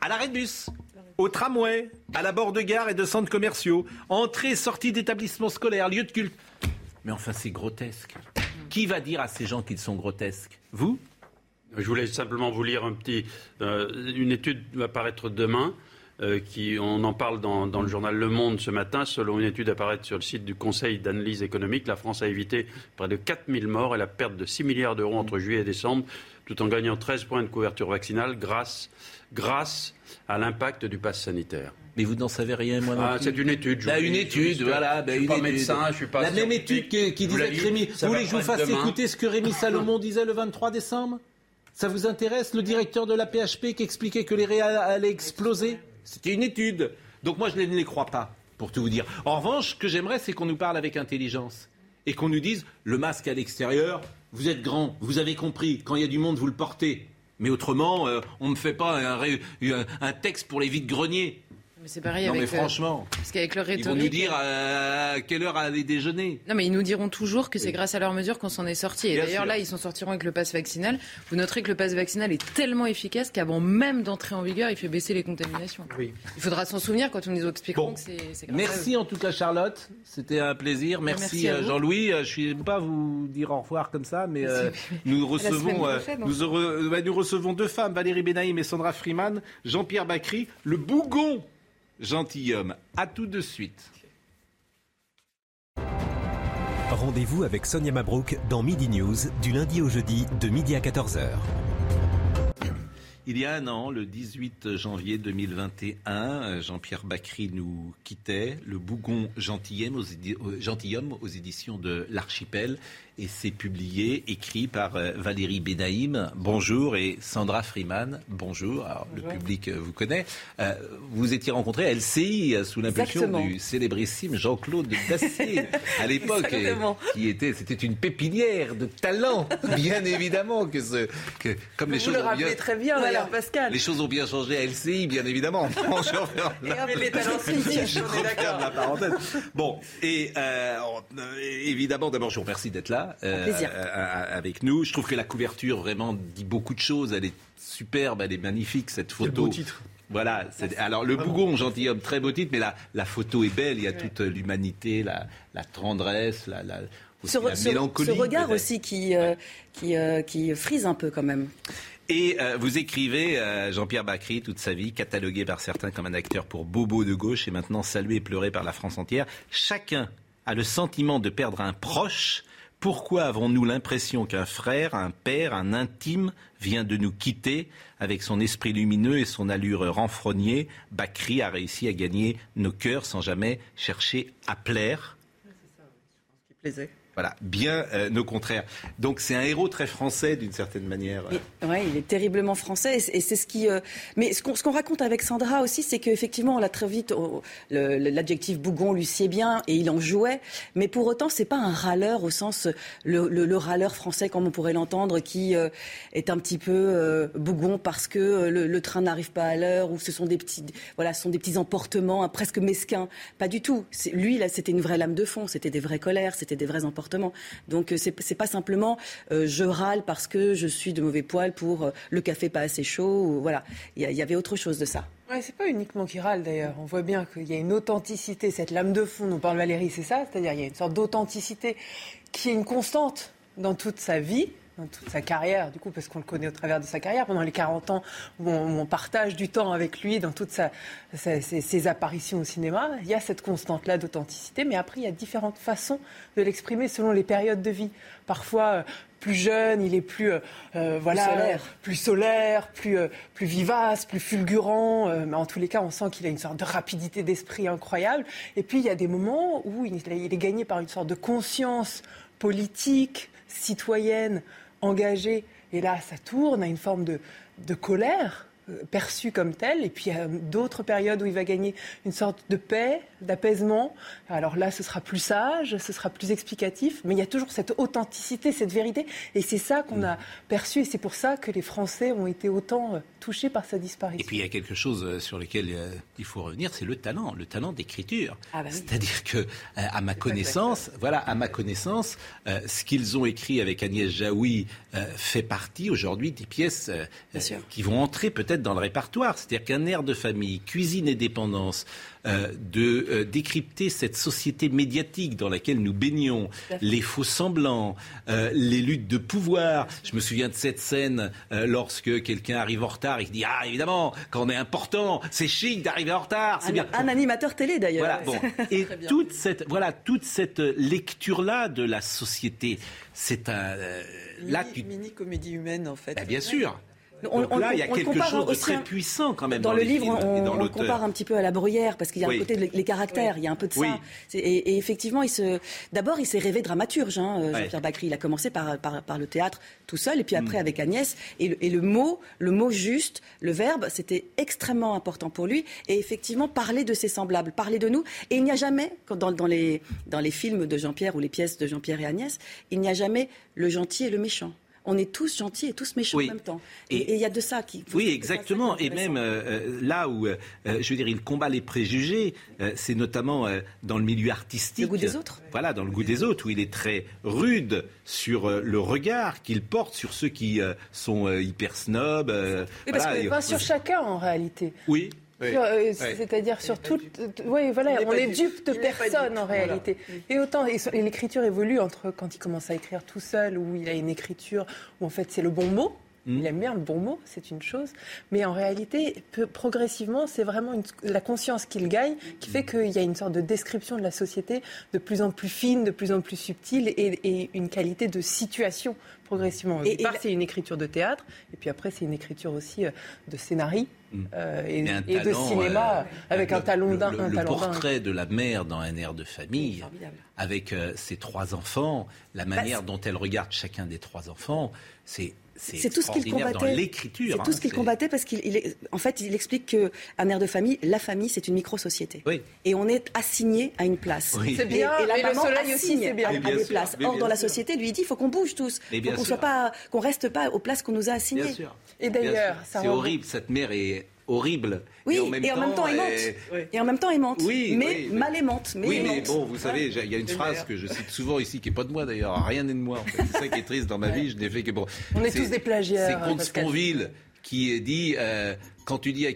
À l'arrêt de bus, au tramway, à la bord de gare et de centres commerciaux, entrée, sortie d'établissements scolaires, lieux de culte. Mais enfin, c'est grotesque. Qui va dire à ces gens qu'ils sont grotesques? Vous? Je voulais simplement vous lire un petit, euh, une étude va paraître demain. euh, qui, on en parle dans, dans le journal Le Monde ce matin. Selon une étude apparaître sur le site du Conseil d'analyse économique, la France a évité près de 4000 morts et la perte de 6 milliards d'euros entre juillet et décembre, tout en gagnant 13 points de couverture vaccinale grâce, grâce à l'impact du pass sanitaire. Mais vous n'en savez rien, moi non Ah, c'est une étude. je Bah, une dis, étude, voilà. Je bah, suis pas étude. médecin, je suis pas La même étude qui, disait que Rémi. Vous voulez que je vous fasse demain. écouter ce que Rémi Salomon disait le 23 décembre? Ça vous intéresse Le directeur de la PHP qui expliquait que les réals allaient exploser? C'était une étude. Donc moi, je ne les crois pas, pour tout vous dire. En revanche, ce que j'aimerais, c'est qu'on nous parle avec intelligence. Et qu'on nous dise, le masque à l'extérieur, vous êtes grand, vous avez compris, quand il y a du monde, vous le portez. Mais autrement, euh, on ne fait pas un texte pour les vides greniers. Mais c'est pareil Non, avec. mais euh, franchement, Parce qu'avec leur ils rhétorique. vont nous dire euh, à quelle heure aller déjeuner. Non, mais ils nous diront toujours que c'est grâce à leurs mesures qu'on s'en est sorti. Et d'ailleurs, là, ils s'en sortiront avec le pass vaccinal. Vous noterez que le pass vaccinal est tellement efficace qu'avant même d'entrer en vigueur, il fait baisser les contaminations. Il faudra s'en souvenir quand on nous expliquera que c'est Merci eux. en tout cas Charlotte, c'était un plaisir. Merci, euh. Jean-Louis. Je ne vais pas vous dire au revoir comme ça, mais euh, nous À la semaine recevons, euh, prochaine, nous, heureux- bah, nous recevons deux femmes, Valérie Benaïm et Sandra Freeman, Jean-Pierre Bacry, le bougon gentilhomme. À tout de suite. Rendez-vous avec Sonia Mabrouk dans Midi News du lundi au jeudi de midi à 14h. Il y a un an, le 18 janvier 2021, euh, Jean-Pierre Bacry nous quittait, le bougon gentilhomme aux, édi- euh, gentilhomme aux éditions de l'Archipel, et c'est publié, écrit par euh, Valérie Benaïm, bonjour, et Sandra Freeman, bonjour. Alors, le public vous connaît. Euh, vous étiez rencontrés à LCI sous l'impulsion du célébrissime Jean-Claude Dacier à l'époque, qui était, c'était une pépinière de talent, bien évidemment que ce, que comme les Vous choses le ont rappelez bien, très bien, d'ailleurs, Pascal. les choses ont bien changé à LCI, bien évidemment. Bon, je referme la- Et les talents je referme la parenthèse. Bon, et euh, euh, évidemment, d'abord, je vous remercie d'être là euh, plaisir. euh, euh, avec nous. Je trouve que la couverture vraiment dit beaucoup de choses. Elle est superbe, elle est magnifique cette photo. beau titre. Voilà, alors le bougon, gentilhomme, très beau titre, mais la, la photo est belle. Il y a toute l'humanité, la, la tendresse, la, la, aussi Ce, la re- ce- mélancolie. ce regard aussi qui, euh, qui, euh, qui frise un peu quand même. Et euh, vous écrivez, euh, Jean-Pierre Bacry, toute sa vie, catalogué par certains comme un acteur pour bobo de gauche et maintenant salué et pleuré par la France entière. Chacun a le sentiment de perdre un proche. Pourquoi avons-nous l'impression qu'un frère, un père, un intime vient de nous quitter Avec son esprit lumineux et son allure renfrognée, Bacry a réussi à gagner nos cœurs sans jamais chercher à plaire. Voilà, bien euh, nos contraires. Donc c'est un héros très français d'une certaine manière. Ouais, il est terriblement français et c'est- ce qui. euh, Mais ce qu'on qu'on raconte avec Sandra aussi, c'est qu'effectivement, on l'a très vite. L'adjectif bougon lui sied bien et il en jouait. Mais pour autant, c'est pas un râleur au sens le, le- le râleur français comme on pourrait l'entendre, qui euh, est un petit peu bougon parce que le, train n'arrive pas à l'heure ou ce sont des petits, voilà, sont des petits emportements hein, presque mesquins. Pas du tout. Lui, là, c'était une vraie lame de fond. C'était des vraies colères, c'était des vrais emportements. Donc euh, c'est pas simplement euh, je râle parce que je suis de mauvais poil pour euh, le café pas assez chaud. Ou, voilà, il y, avait autre chose de ça. Ouais, c'est pas uniquement qu'il râle d'ailleurs. On voit bien qu'il y a une authenticité, cette lame de fond dont parle Valérie, c'est ça? C'est-à-dire il y a une sorte d'authenticité qui est une constante dans toute sa vie, toute sa carrière, du coup, parce qu'on le connaît au travers de sa carrière, pendant les 40 ans où on, où on partage du temps avec lui dans toutes sa- sa- ses, ses apparitions au cinéma. Il y a cette constante-là d'authenticité, mais après, il y a différentes façons de l'exprimer selon les périodes de vie. Parfois, euh, plus jeune, il est plus, euh, euh, voilà, solaire. plus solaire, plus, euh, plus vivace, plus fulgurant. euh, mais en tous les cas, on sent qu'il a une sorte de rapidité d'esprit incroyable. Et puis, il y a des moments où il, il est gagné par une sorte de conscience politique, citoyenne, engagée. Et là, ça tourne à une forme de, de colère euh, perçue comme telle. Et puis, y a d'autres périodes où il va gagner une sorte de paix, d'apaisement. Alors là, ce sera plus sage, ce sera plus explicatif. Mais il y a toujours cette authenticité, cette vérité. Et c'est ça qu'on a perçu. Et c'est pour ça que les Français ont été autant euh, touchés par sa disparition. Et puis il y a quelque chose euh, sur lequel euh, il faut revenir, c'est le talent, le talent d'écriture. Ah bah oui. C'est-à-dire que, à ma connaissance, voilà, à ma connaissance, euh, ce qu'ils ont écrit avec Agnès Jaoui euh, fait partie aujourd'hui des pièces euh, qui vont entrer peut-être dans le répertoire. C'est-à-dire qu'un air de famille, cuisine et dépendance, de euh, décrypter cette société médiatique dans laquelle nous baignons, les faux semblants, euh, les luttes de pouvoir. Je me souviens de cette scène euh, lorsque quelqu'un arrive en retard et qui dit ah évidemment quand on est important c'est chic d'arriver en retard c'est bien. un animateur télé d'ailleurs. Voilà, bon. Et toute cette, voilà, toute cette lecture-là de la société, c'est un. euh, là, mini, tu. mini comédie humaine en fait. Ah, bien sûr. On- Donc on- là, il y a quelque compare chose de très un- puissant quand même Dans, dans, le livre, on, dans compare un petit peu à la bruyère parce qu'il y a Oui. un côté les, les caractères, il y a un peu de Oui. ça. Et, et effectivement, il se, d'abord, il s'est rêvé dramaturge. Hein, euh. Jean-Pierre Bacry, il a commencé par, par, par le théâtre tout seul, et puis après Mm. avec Agnès. Et le, et le mot, le mot juste, le verbe, c'était extrêmement important pour lui. Et effectivement, parler de ses semblables, parler de nous. Et il n'y a jamais, dans, dans les dans les films de Jean-Pierre ou les pièces de Jean-Pierre et Agnès, il n'y a jamais le gentil et le méchant. On est tous gentils et tous méchants Oui. en même temps. Et- il y a de ça qui. Oui, exactement. Et même euh, là où, euh, euh, je veux dire, il combat les préjugés, euh, c'est notamment dans le milieu artistique. Le goût des autres. Voilà, dans le goût des autres, où il est très rude sur le regard qu'il porte sur ceux qui sont hyper snobs. Oui, parce voilà, et- pas sur chacun en réalité. Oui. Oui. Euh, Oui. C'est-à-dire sur tout. Oui, voilà, on est dupe. de personne en Voilà. réalité. Et autant, et so- et l'écriture évolue entre quand il commence à écrire tout seul, où il a une écriture où en fait c'est le bon mot. Mm. Il aime bien le bon mot, c'est une chose. Mais en réalité, peu- progressivement, c'est vraiment une- la conscience qu'il gagne qui fait qu'il y a une sorte de description de la société de plus en plus fine, de plus en plus subtile et, et une qualité de situation progressivement. Au Et- départ, c'est une écriture de théâtre, et puis après, c'est une écriture aussi euh, de scénarii euh, et, Mm. Un et de cinéma euh, avec un talon d'un. Le, un le portrait de la mère dans un air de famille, avec euh, ses trois enfants, la manière dont elle regarde chacun des trois enfants, c'est c'est tout ce qu'il combattait. l'écriture. C'est tout hein, ce qu'il c'est- combattait parce qu'il, en fait, il explique que un air de famille, la famille, c'est une micro-société. Oui. Et on est assigné à une place. Oui. C'est Et- bien, et, la mais le maman soleil aussi, assigne c'est bien. à, des sûr, places. Or, dans la société, lui, il dit, il faut qu'on bouge tous. Mais Il bien faut qu'on soit pas, qu'on reste pas aux places qu'on nous a assignées. Bien sûr. Et Bien d'ailleurs, c'est horrible. Cette mère est horrible. Oui, et en même temps, aimante. Et en même temps aimante. Oui, mais oui, mais- mal aimante. Mais oui, mais bon, vous savez, j'ai- il y a une phrase que je cite souvent ici, qui n'est pas de moi d'ailleurs. Rien n'est de moi. en fait. C'est ça qui est triste dans ma vie. Je n'ai fait que bon. On est C'est- tous des plagiaires, C'est Comte. Sponville qui dit euh, quand tu dis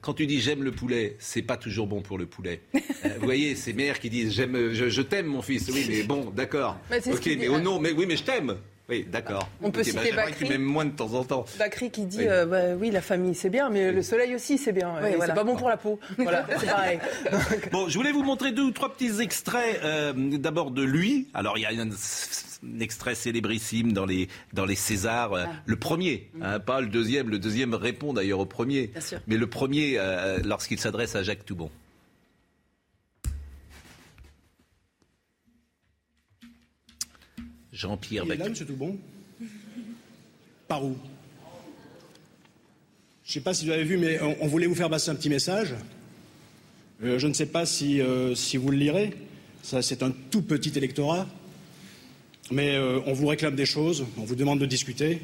quand tu dis j'aime le poulet, c'est pas toujours bon pour le poulet. Euh, vous voyez, ces mères qui disent j'aime, je, je t'aime mon fils. Oui, mais bon, d'accord. Mais c'est ce ok, mais au nom, mais oui, mais je t'aime. Oui, d'accord. On peut bah, citer tu Bakri. m'aimes moins de temps en temps. Bakri qui dit Oui. euh, bah, oui la famille c'est bien mais le soleil aussi c'est bien Oui, Et voilà. c'est pas bon pour la peau voilà c'est pareil Bon, je voulais vous montrer deux ou trois petits extraits. euh, D'abord de lui. Alors, il y a un, un extrait célébrissime dans les, dans les Césars. euh, Le premier, hein, pas le deuxième. Le deuxième répond d'ailleurs au premier. Bien sûr. Mais le premier, euh, lorsqu'il s'adresse à Jacques Toubon. Jean-Pierre est là, monsieur Toubon Par où? Je ne sais pas si vous avez vu, mais on, on voulait vous faire passer un petit message. Euh, je ne sais pas si, euh, si vous le lirez. Ça, c'est un tout petit électorat. Mais euh, on vous réclame des choses, on vous demande de discuter.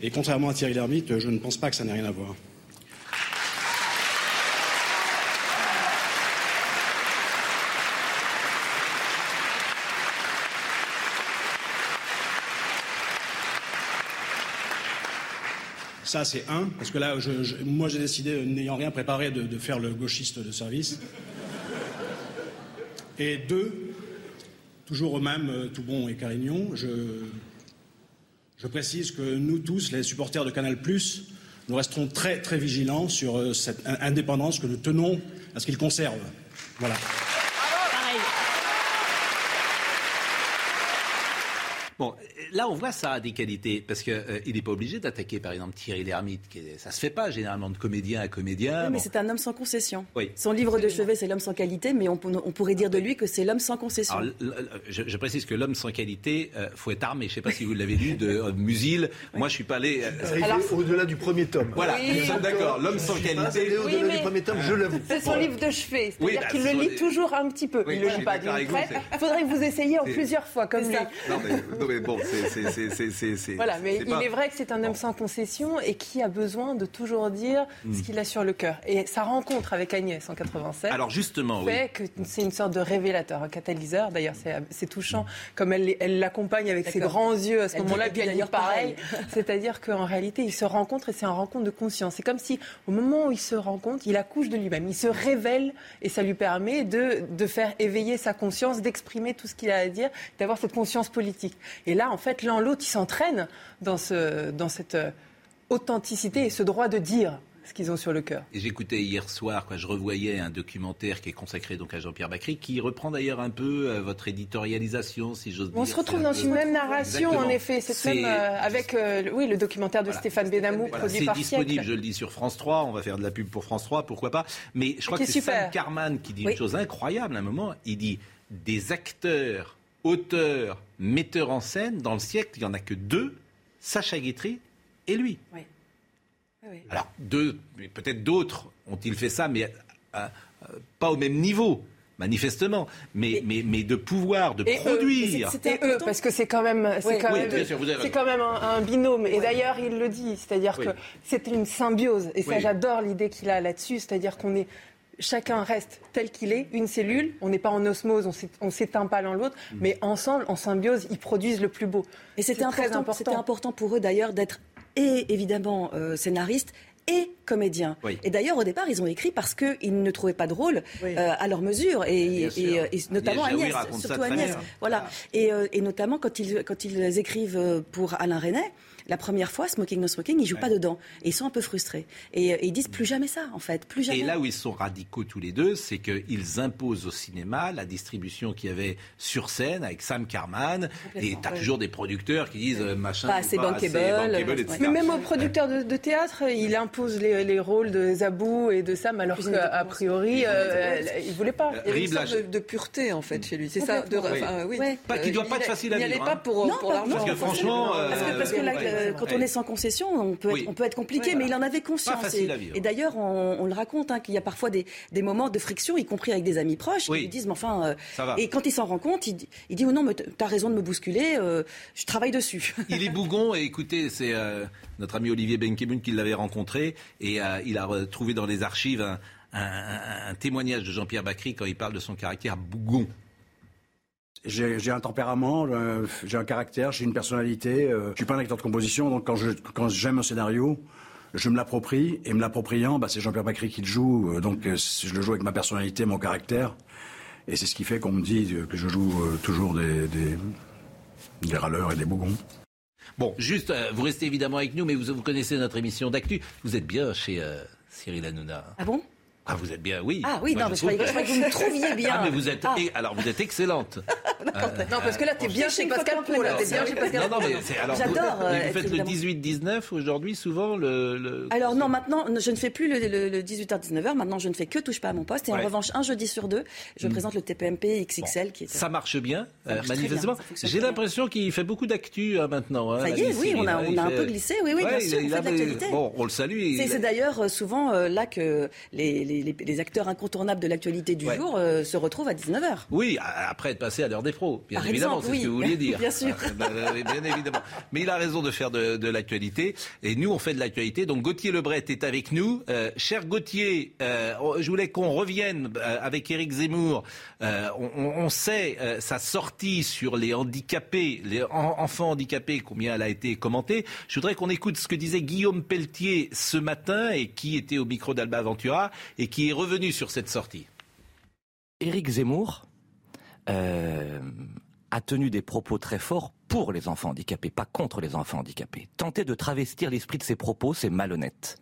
Et contrairement à Thierry Lhermitte, je ne pense pas que ça n'ait rien à voir. Ça, c'est un, parce que là, je- je- moi, j'ai décidé, n'ayant rien préparé, de, de faire le gauchiste de service. Et deux, toujours eux-mêmes, euh, Toubon et Carignon, je, je précise que nous tous, les supporters de Canal+, nous resterons très, très vigilants sur euh, cette in- indépendance que nous tenons à ce qu'ils conservent. Voilà. Bon, là, on voit ça a des qualités, parce qu'il n'est pas obligé d'attaquer, par exemple, Thierry Lhermitte. Qui est- ça se fait pas, généralement, de comédien à comédien. Oui, mais Bon. c'est un homme sans concession. Oui. Son livre de chevet, c'est l'homme sans qualité, mais on, pourrait dire de lui que c'est l'homme sans concession. Alors, je, je précise que l'homme sans qualité, euh, faut être armé. Je ne sais pas si vous l'avez lu de euh, Musil. Moi, je suis pas allé. euh, au-delà du premier tome. Voilà, Oui. nous sommes d'accord. L'homme sans qualité. au-delà mais- du premier tome, je l'avoue. c'est son livre de chevet Oui, c'est-à-dire bah, qu'il le lit des- toujours un petit peu Oui, il le je lit pas d'une traite il faudrait que vous essayiez en plusieurs fois comme lui Non mais, non, mais bon, c'est- c'est- Voilà, mais il pas- est vrai que c'est un homme sans concession et qui a besoin de toujours dire Mm. ce qu'il a sur le cœur. Et sa rencontre avec Agnès en 87 Alors justement, oui. fait que c'est une sorte de révélateur, un catalyseur. D'ailleurs, c'est touchant comme elle l'accompagne avec ses grands yeux à ce moment-là, puis elle dit pareil. C'est-à-dire qu'en réalité, ils se rencontrent et c'est une rencontre de conscience. C'est comme si, au moment où ils se rencontrent, il accouche de lui-même. Il se révèle et ça lui permet de, de faire éveiller sa conscience, d'exprimer tout ce qu'il a à dire, d'avoir cette conscience politique. Et là, en fait, l'un l'autre, ils s'entraînent dans, ce, dans cette euh, authenticité et ce droit de dire ce qu'ils ont sur le cœur. J'écoutais hier soir, quoi, je revoyais un documentaire qui est consacré donc à Jean-Pierre Bacry, qui reprend d'ailleurs un peu euh, votre éditorialisation, si j'ose dire. On se retrouve C'est dans peu- une même narration, Exactement. en effet. Cette C'est- même, euh, avec euh, le- oui, le documentaire de Stéphane Benamou, Voilà, produit c'est par disponible, Siècle. je le dis sur France 3, on va faire de la pub pour France 3, pourquoi pas. Mais je crois que est c'est. Sam Carman qui dit Oui. une chose incroyable à un moment. Il dit des acteurs, auteurs, metteurs en scène, dans le siècle, il n'y en a que deux, Sacha Guitry et lui. Oui. Alors, deux, mais peut-être d'autres ont-ils fait ça, mais euh, euh, pas au même niveau. manifestement, mais, mais, mais de pouvoir, de produire. C'était eux, parce que c'est quand même, c'est Oui. quand Oui, même, avez quand un, un binôme. Et d'ailleurs, il le dit, c'est-à-dire Oui. que c'est une symbiose. Et ça, Oui. j'adore l'idée qu'il a là-dessus, c'est-à-dire qu'on est Chacun reste tel qu'il est, une cellule. On n'est pas en osmose, on s'é- on s'éteint pas l'un l'autre, Mm. mais ensemble, en symbiose, ils produisent le plus beau. Et c'était important, c'était important pour eux d'ailleurs d'être et évidemment euh, scénaristes et comédiens. Oui. Et d'ailleurs, au départ, ils ont écrit parce qu'ils ne trouvaient pas de rôle euh, à leur mesure, et, notamment Agnès surtout Agnès. Voilà. Et, euh, et notamment quand ils, quand ils écrivent euh, pour Alain Resnais, la première fois, Smoking No Smoking, ils jouent pas dedans. Et ils sont un peu frustrés. Et, euh, et ils disent plus jamais ça, en fait. Plus jamais. Et là où ils sont radicaux tous les deux, c'est qu'ils imposent au cinéma la distribution qu'il y avait sur scène avec Sam Carman. Et tu as ouais. toujours des producteurs qui disent euh, machin. Pas c'est assez bankable, bankable, etc. Mais même aux producteurs de, de théâtre, il impose les, les rôles de Zabou et de Sam, alors qu'a priori, euh, il ne voulait pas. Il y avait une sorte de, de pureté, en fait, chez lui. C'est ça. De, Complètement. enfin, oui. Ouais. Pas qu'il doit Euh, pas être a- facile à Il n'y allait vivre, pas hein. pour, pas- l'argent. Parce que franchement, Parce que, euh, là, euh, quand on est sans concession, on peut, Oui. être, on peut être compliqué, Ouais, mais il en avait conscience. Pas facile et d'ailleurs, on, on le raconte, hein, qu'il y a parfois des, des moments de friction, y compris avec des amis proches, Oui. qui lui disent, mais enfin... euh, Ça va. Et quand il s'en rend compte, il, dit- il dit, oh non, mais t'as raison de me bousculer, euh, je travaille dessus. Il est bougon et écoutez, c'est euh, notre ami Olivier Benkemoun qui l'avait rencontré et euh, il a retrouvé dans les archives un, un- un- un témoignage de Jean-Pierre Bacry quand il parle de son caractère bougon. J'ai un tempérament, euh, j'ai un caractère, j'ai une personnalité. euh, je suis pas un acteur de composition, donc quand je quand j'aime un scénario, je me l'approprie et me l'appropriant, bah, c'est Jean-Pierre Bacry qui le joue. euh, donc euh, je le joue avec ma personnalité, mon caractère, et c'est ce qui fait qu'on me dit que je joue toujours des, des des râleurs et des bougons. Bon, juste, euh, vous restez évidemment avec nous, mais vous, vous connaissez notre émission d'actu. Vous êtes bien chez euh, Cyril Hanouna. Ah bon? Ah, vous êtes bien, oui. Ah oui, Moi, non, mais je croyais que- je croyais que vous me trouviez bien. Ah, mais vous êtes, Ah. et- alors vous êtes excellente. Euh, Non, parce que là, t'es bien chez Pascal Pro, là. T'es bien chez Pascal Non, non, mais Pro. c'est alors. J'adore, Vous, euh, vous faites évidemment. le 18-19 aujourd'hui, souvent le. le- Alors non, maintenant, je ne fais plus le, le- le 18h-19h. Maintenant, je ne fais que touche pas à mon poste. Et Ouais. en revanche, un jeudi sur deux, je Mm. présente le TPMP XXL qui est... Ça marche bien, Ça euh, marche manifestement. bien, ça fonctionne J'ai l'impression qu'il fait beaucoup d'actu hein, maintenant. hein, Ça y est, oui, on a- on il a un peu glissé, oui, oui, bien sûr, il on fait de l'actualité. Bon, on le salue. C'est il- c'est d'ailleurs souvent là que les, les- les- les acteurs incontournables de l'actualité du Ouais. jour euh, se retrouvent à 19h. Oui, après être passé à l'heure des pros, bien Par évidemment, c'est oui. ce que vous vouliez dire. Bien sûr. Ah, bah, bah, bien évidemment. Mais il a raison de faire de, de l'actualité. Et nous, on fait de l'actualité. Donc Gauthier Lebret est avec nous. Euh, cher Gauthier, euh, je voulais qu'on revienne avec Éric Zemmour. On, sait sa sortie sur les handicapés, les en- enfants handicapés, combien elle a été commentée. Je voudrais qu'on écoute ce que disait Guillaume Pelletier ce matin et qui était au micro d'Alba Ventura et qui est revenu sur cette sortie. Éric Zemmour euh, a tenu des propos très forts pour les enfants handicapés, pas contre les enfants handicapés. Tenter de travestir l'esprit de ses propos, c'est malhonnête.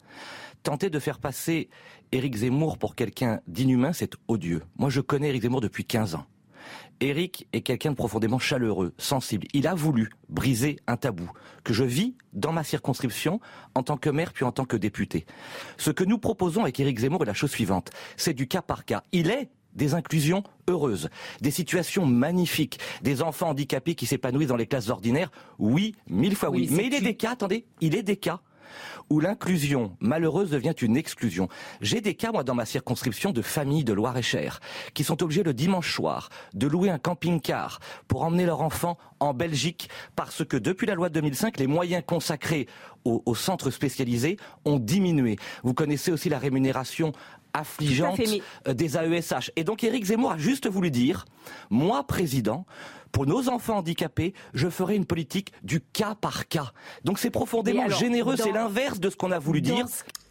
Tenter de faire passer Éric Zemmour pour quelqu'un d'inhumain, c'est odieux. Moi, je connais Éric Zemmour depuis 15 ans. Éric est quelqu'un de profondément chaleureux, sensible. Il a voulu briser un tabou que je vis dans ma circonscription en tant que maire puis en tant que député. Ce que nous proposons avec Éric Zemmour est la chose suivante. C'est du cas par cas. Il est des inclusions heureuses, des situations magnifiques, des enfants handicapés qui s'épanouissent dans les classes ordinaires. Oui, mille fois oui. Oui, Mais il est des cas, attendez, il est des cas où l'inclusion malheureuse devient une exclusion. J'ai des cas, moi, dans ma circonscription de familles de Loire-et-Cher, qui sont obligés le dimanche soir de louer un camping-car pour emmener leur enfant en Belgique, parce que depuis la loi de 2005, les moyens consacrés aux, aux centres spécialisés ont diminué. Vous connaissez aussi la rémunération affligeante euh, des AESH. Et donc Éric Zemmour a juste voulu dire, moi président, pour nos enfants handicapés, je ferai une politique du cas par cas. Donc c'est profondément alors, généreux, dans- c'est l'inverse de ce qu'on a voulu dire.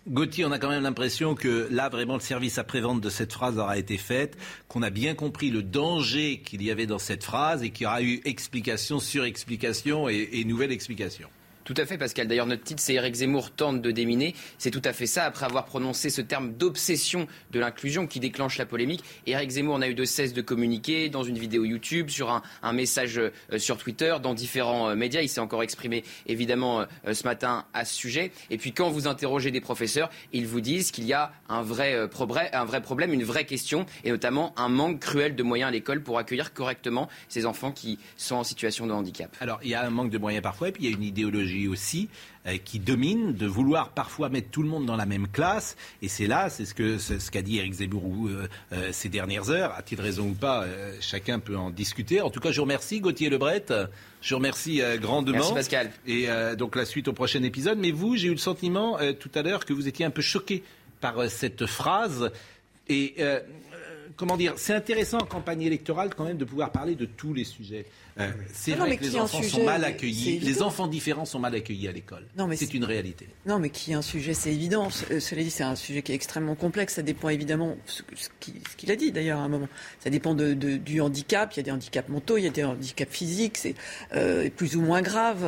Gauthier, on a quand même l'impression que là, vraiment, le service après-vente de cette phrase aura été fait, qu'on a bien compris le danger qu'il y avait dans cette phrase et qu'il y aura eu explication sur explication et, et nouvelle explication. Tout à fait, Pascal. D'ailleurs, notre titre, c'est Eric Zemmour tente de déminer. C'est tout à fait ça, après avoir prononcé ce terme d'obsession de l'inclusion qui déclenche la polémique. Eric Zemmour n'a eu de cesse de communiquer dans une vidéo YouTube, sur un, un message euh, sur Twitter, dans différents euh, médias. Il s'est encore exprimé, évidemment, euh, ce matin à ce sujet. Et puis, quand vous interrogez des professeurs, ils vous disent qu'il y a un vrai, un vrai problème, une vraie question, et notamment un manque cruel de moyens à l'école pour accueillir correctement ces enfants qui sont en situation de handicap. Alors, il y a un manque de moyens parfois, et puis il y a une idéologie aussi euh, qui domine, de vouloir parfois mettre tout le monde dans la même classe. Et c'est là, c'est ce que ce qu'a dit Eric Zemmour euh, euh, ces dernières heures, a-t-il raison ou pas, chacun peut en discuter. En tout cas, je vous remercie Gauthier Lebret. Je vous remercie grandement. Merci, Pascal. Et donc la suite au prochain épisode. Mais vous, j'ai eu le sentiment tout à l'heure que vous étiez un peu choqué par cette phrase. Et comment dire, c'est intéressant en campagne électorale quand même de pouvoir parler de tous les sujets. Euh, c'est Ah vrai que les enfants sont mal accueillis. Les enfants différents sont mal accueillis à l'école. C'est une réalité. Non, mais qui est un sujet, c'est évident. Euh, Cela dit, c'est un sujet qui est extrêmement complexe. Ça dépend évidemment, ce ce qui- ce qu'il a dit d'ailleurs à un moment, ça dépend de, de- du handicap. Il y a des handicaps mentaux, il y a des handicaps physiques, c'est euh, plus ou moins grave.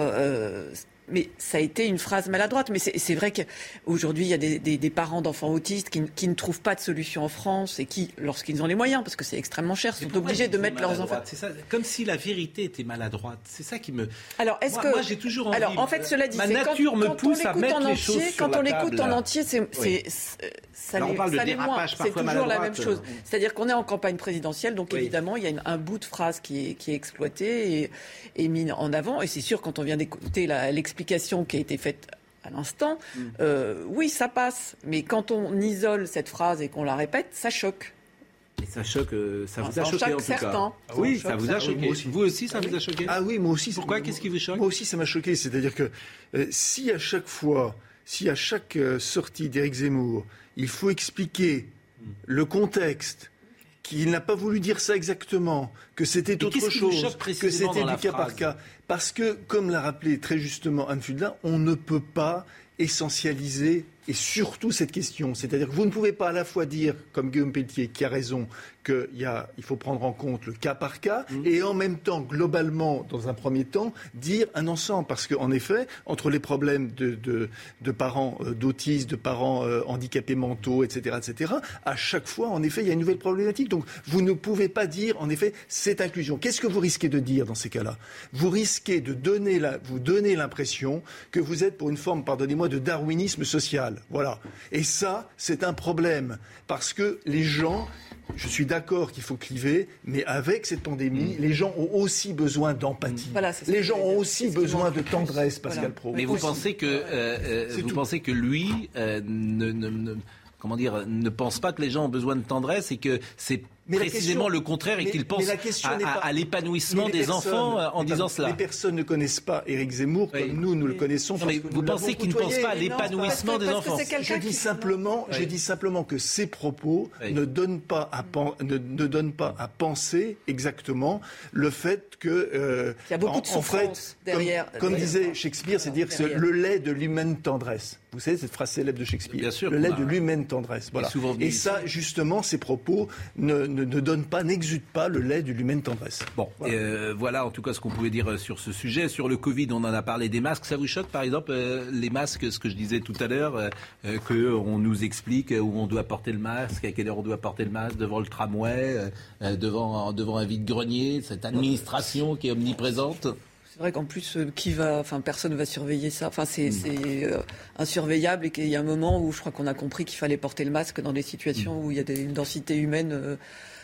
Euh, mais ça a été une phrase maladroite. Mais c'est vrai qu'aujourd'hui, il y a des, des- des parents d'enfants autistes qui, ne- qui ne trouvent pas de solution en France et qui, lorsqu'ils ont les moyens, parce que c'est extrêmement cher, sont obligés de mettre leurs enfants. C'est ça, comme si la vérité était maladroite. C'est ça qui me. Alors, est-ce que moi, j'ai toujours envie. Alors, en fait, cela dit, ma quand- nature me quand on pousse à mettre en les entier, sur Quand la on l'écoute en entier, c'est, Oui. ça Alors, on parle de ça l'est dérapage. C'est toujours la même chose. C'est-à-dire qu'on est en campagne présidentielle, donc évidemment, il y a une- un bout de phrase qui est, qui est exploité et, et mis en avant. Et c'est sûr, quand on vient d'écouter la- l'explication qui a été faite à l'instant, Mm. euh, oui, ça passe. Mais quand on isole cette phrase et qu'on la répète, ça choque. Et ça choque, euh, ça vous a choqué en tout certains. cas. Ça oui, ça vous a choqué. Aussi. Vous aussi, ça vous a choqué Ah oui, moi aussi. Pourquoi Qu'est-ce qui vous choque Moi aussi, ça m'a choqué. C'est-à-dire que euh, si à chaque fois, si à chaque sortie d'Éric Zemmour, il faut expliquer le contexte, qu'il n'a pas voulu dire ça exactement, que c'était autre chose, que c'était du cas par cas. Parce que, comme l'a rappelé très justement Anne Fudelin, on ne peut pas essentialiser et surtout cette question. C'est-à-dire que vous ne pouvez pas à la fois dire, comme Guillaume Pelletier, qui a raison, qu'il il faut prendre en compte le cas par cas, Mmh. et en même temps, globalement, dans un premier temps, dire un ensemble. Parce qu'en effet, entre les problèmes de, de- de parents euh, d'autistes, de parents euh, handicapés mentaux, etc., etc., à chaque fois, en effet, il y a une nouvelle problématique. Donc, vous ne pouvez pas dire, en effet, cette inclusion. Qu'est-ce que vous risquez de dire dans ces cas-là? Vous risquez de donner la, vous donner l'impression que vous êtes pour une forme, pardonnez-moi, de darwinisme social. Voilà. Et ça, c'est un problème. Parce que les gens, je suis d'accord qu'il faut cliver, mais avec cette pandémie, les gens ont aussi besoin d'empathie. Voilà, les gens ont aussi besoin de tendresse, Pascal Voilà. Pro. Mais vous Aussi. pensez que euh, euh, vous tout. pensez que lui euh, ne, ne- ne- comment dire ne pense pas que les gens ont besoin de tendresse et que c'est Mais précisément question- le contraire et qu'il mais pense à, l'épanouissement des enfants euh, en disant cela. Les personnes ne connaissent pas Éric Zemmour Oui. comme nous, nous le connaissons. Non, parce mais que vous pensez l'avons qu'il ne pense côtoyé. pas à l'épanouissement des enfants Je dis simplement, je Oui. dis simplement que ces propos ne donnent pas à pen- ne, ne donnent pas à penser exactement le fait que euh, Il y a beaucoup en- de en fait, souffrance derrière- Comme, comme derrière. disait Shakespeare, c'est dire que c'est Derrière. le lait de l'humaine tendresse. Vous savez cette phrase célèbre de Shakespeare. Bien sûr le lait a- de l'humaine tendresse. Voilà. Et ça, justement, ces propos ne, ne, ne donnent pas, n'exudent pas le lait de l'humaine tendresse. Bon, voilà. voilà en tout cas ce qu'on pouvait dire euh, sur ce sujet. Sur le Covid, on en a parlé des masques. Ça vous choque, par exemple, euh, les masques, ce que je disais tout à l'heure, euh, euh, qu'on nous explique où on doit porter le masque, à quelle heure on doit porter le masque, devant le tramway, euh, euh, devant, devant un vide-grenier, cette administration qui est omniprésente? Vrai qu'en plus, euh, qui va, enfin, personne va surveiller ça. Enfin, c'est Mm. c'est, euh, insurveillable et qu'il y a un moment où je crois qu'on a compris qu'il fallait porter le masque dans des situations Mm. où il y a des, une densité humaine euh,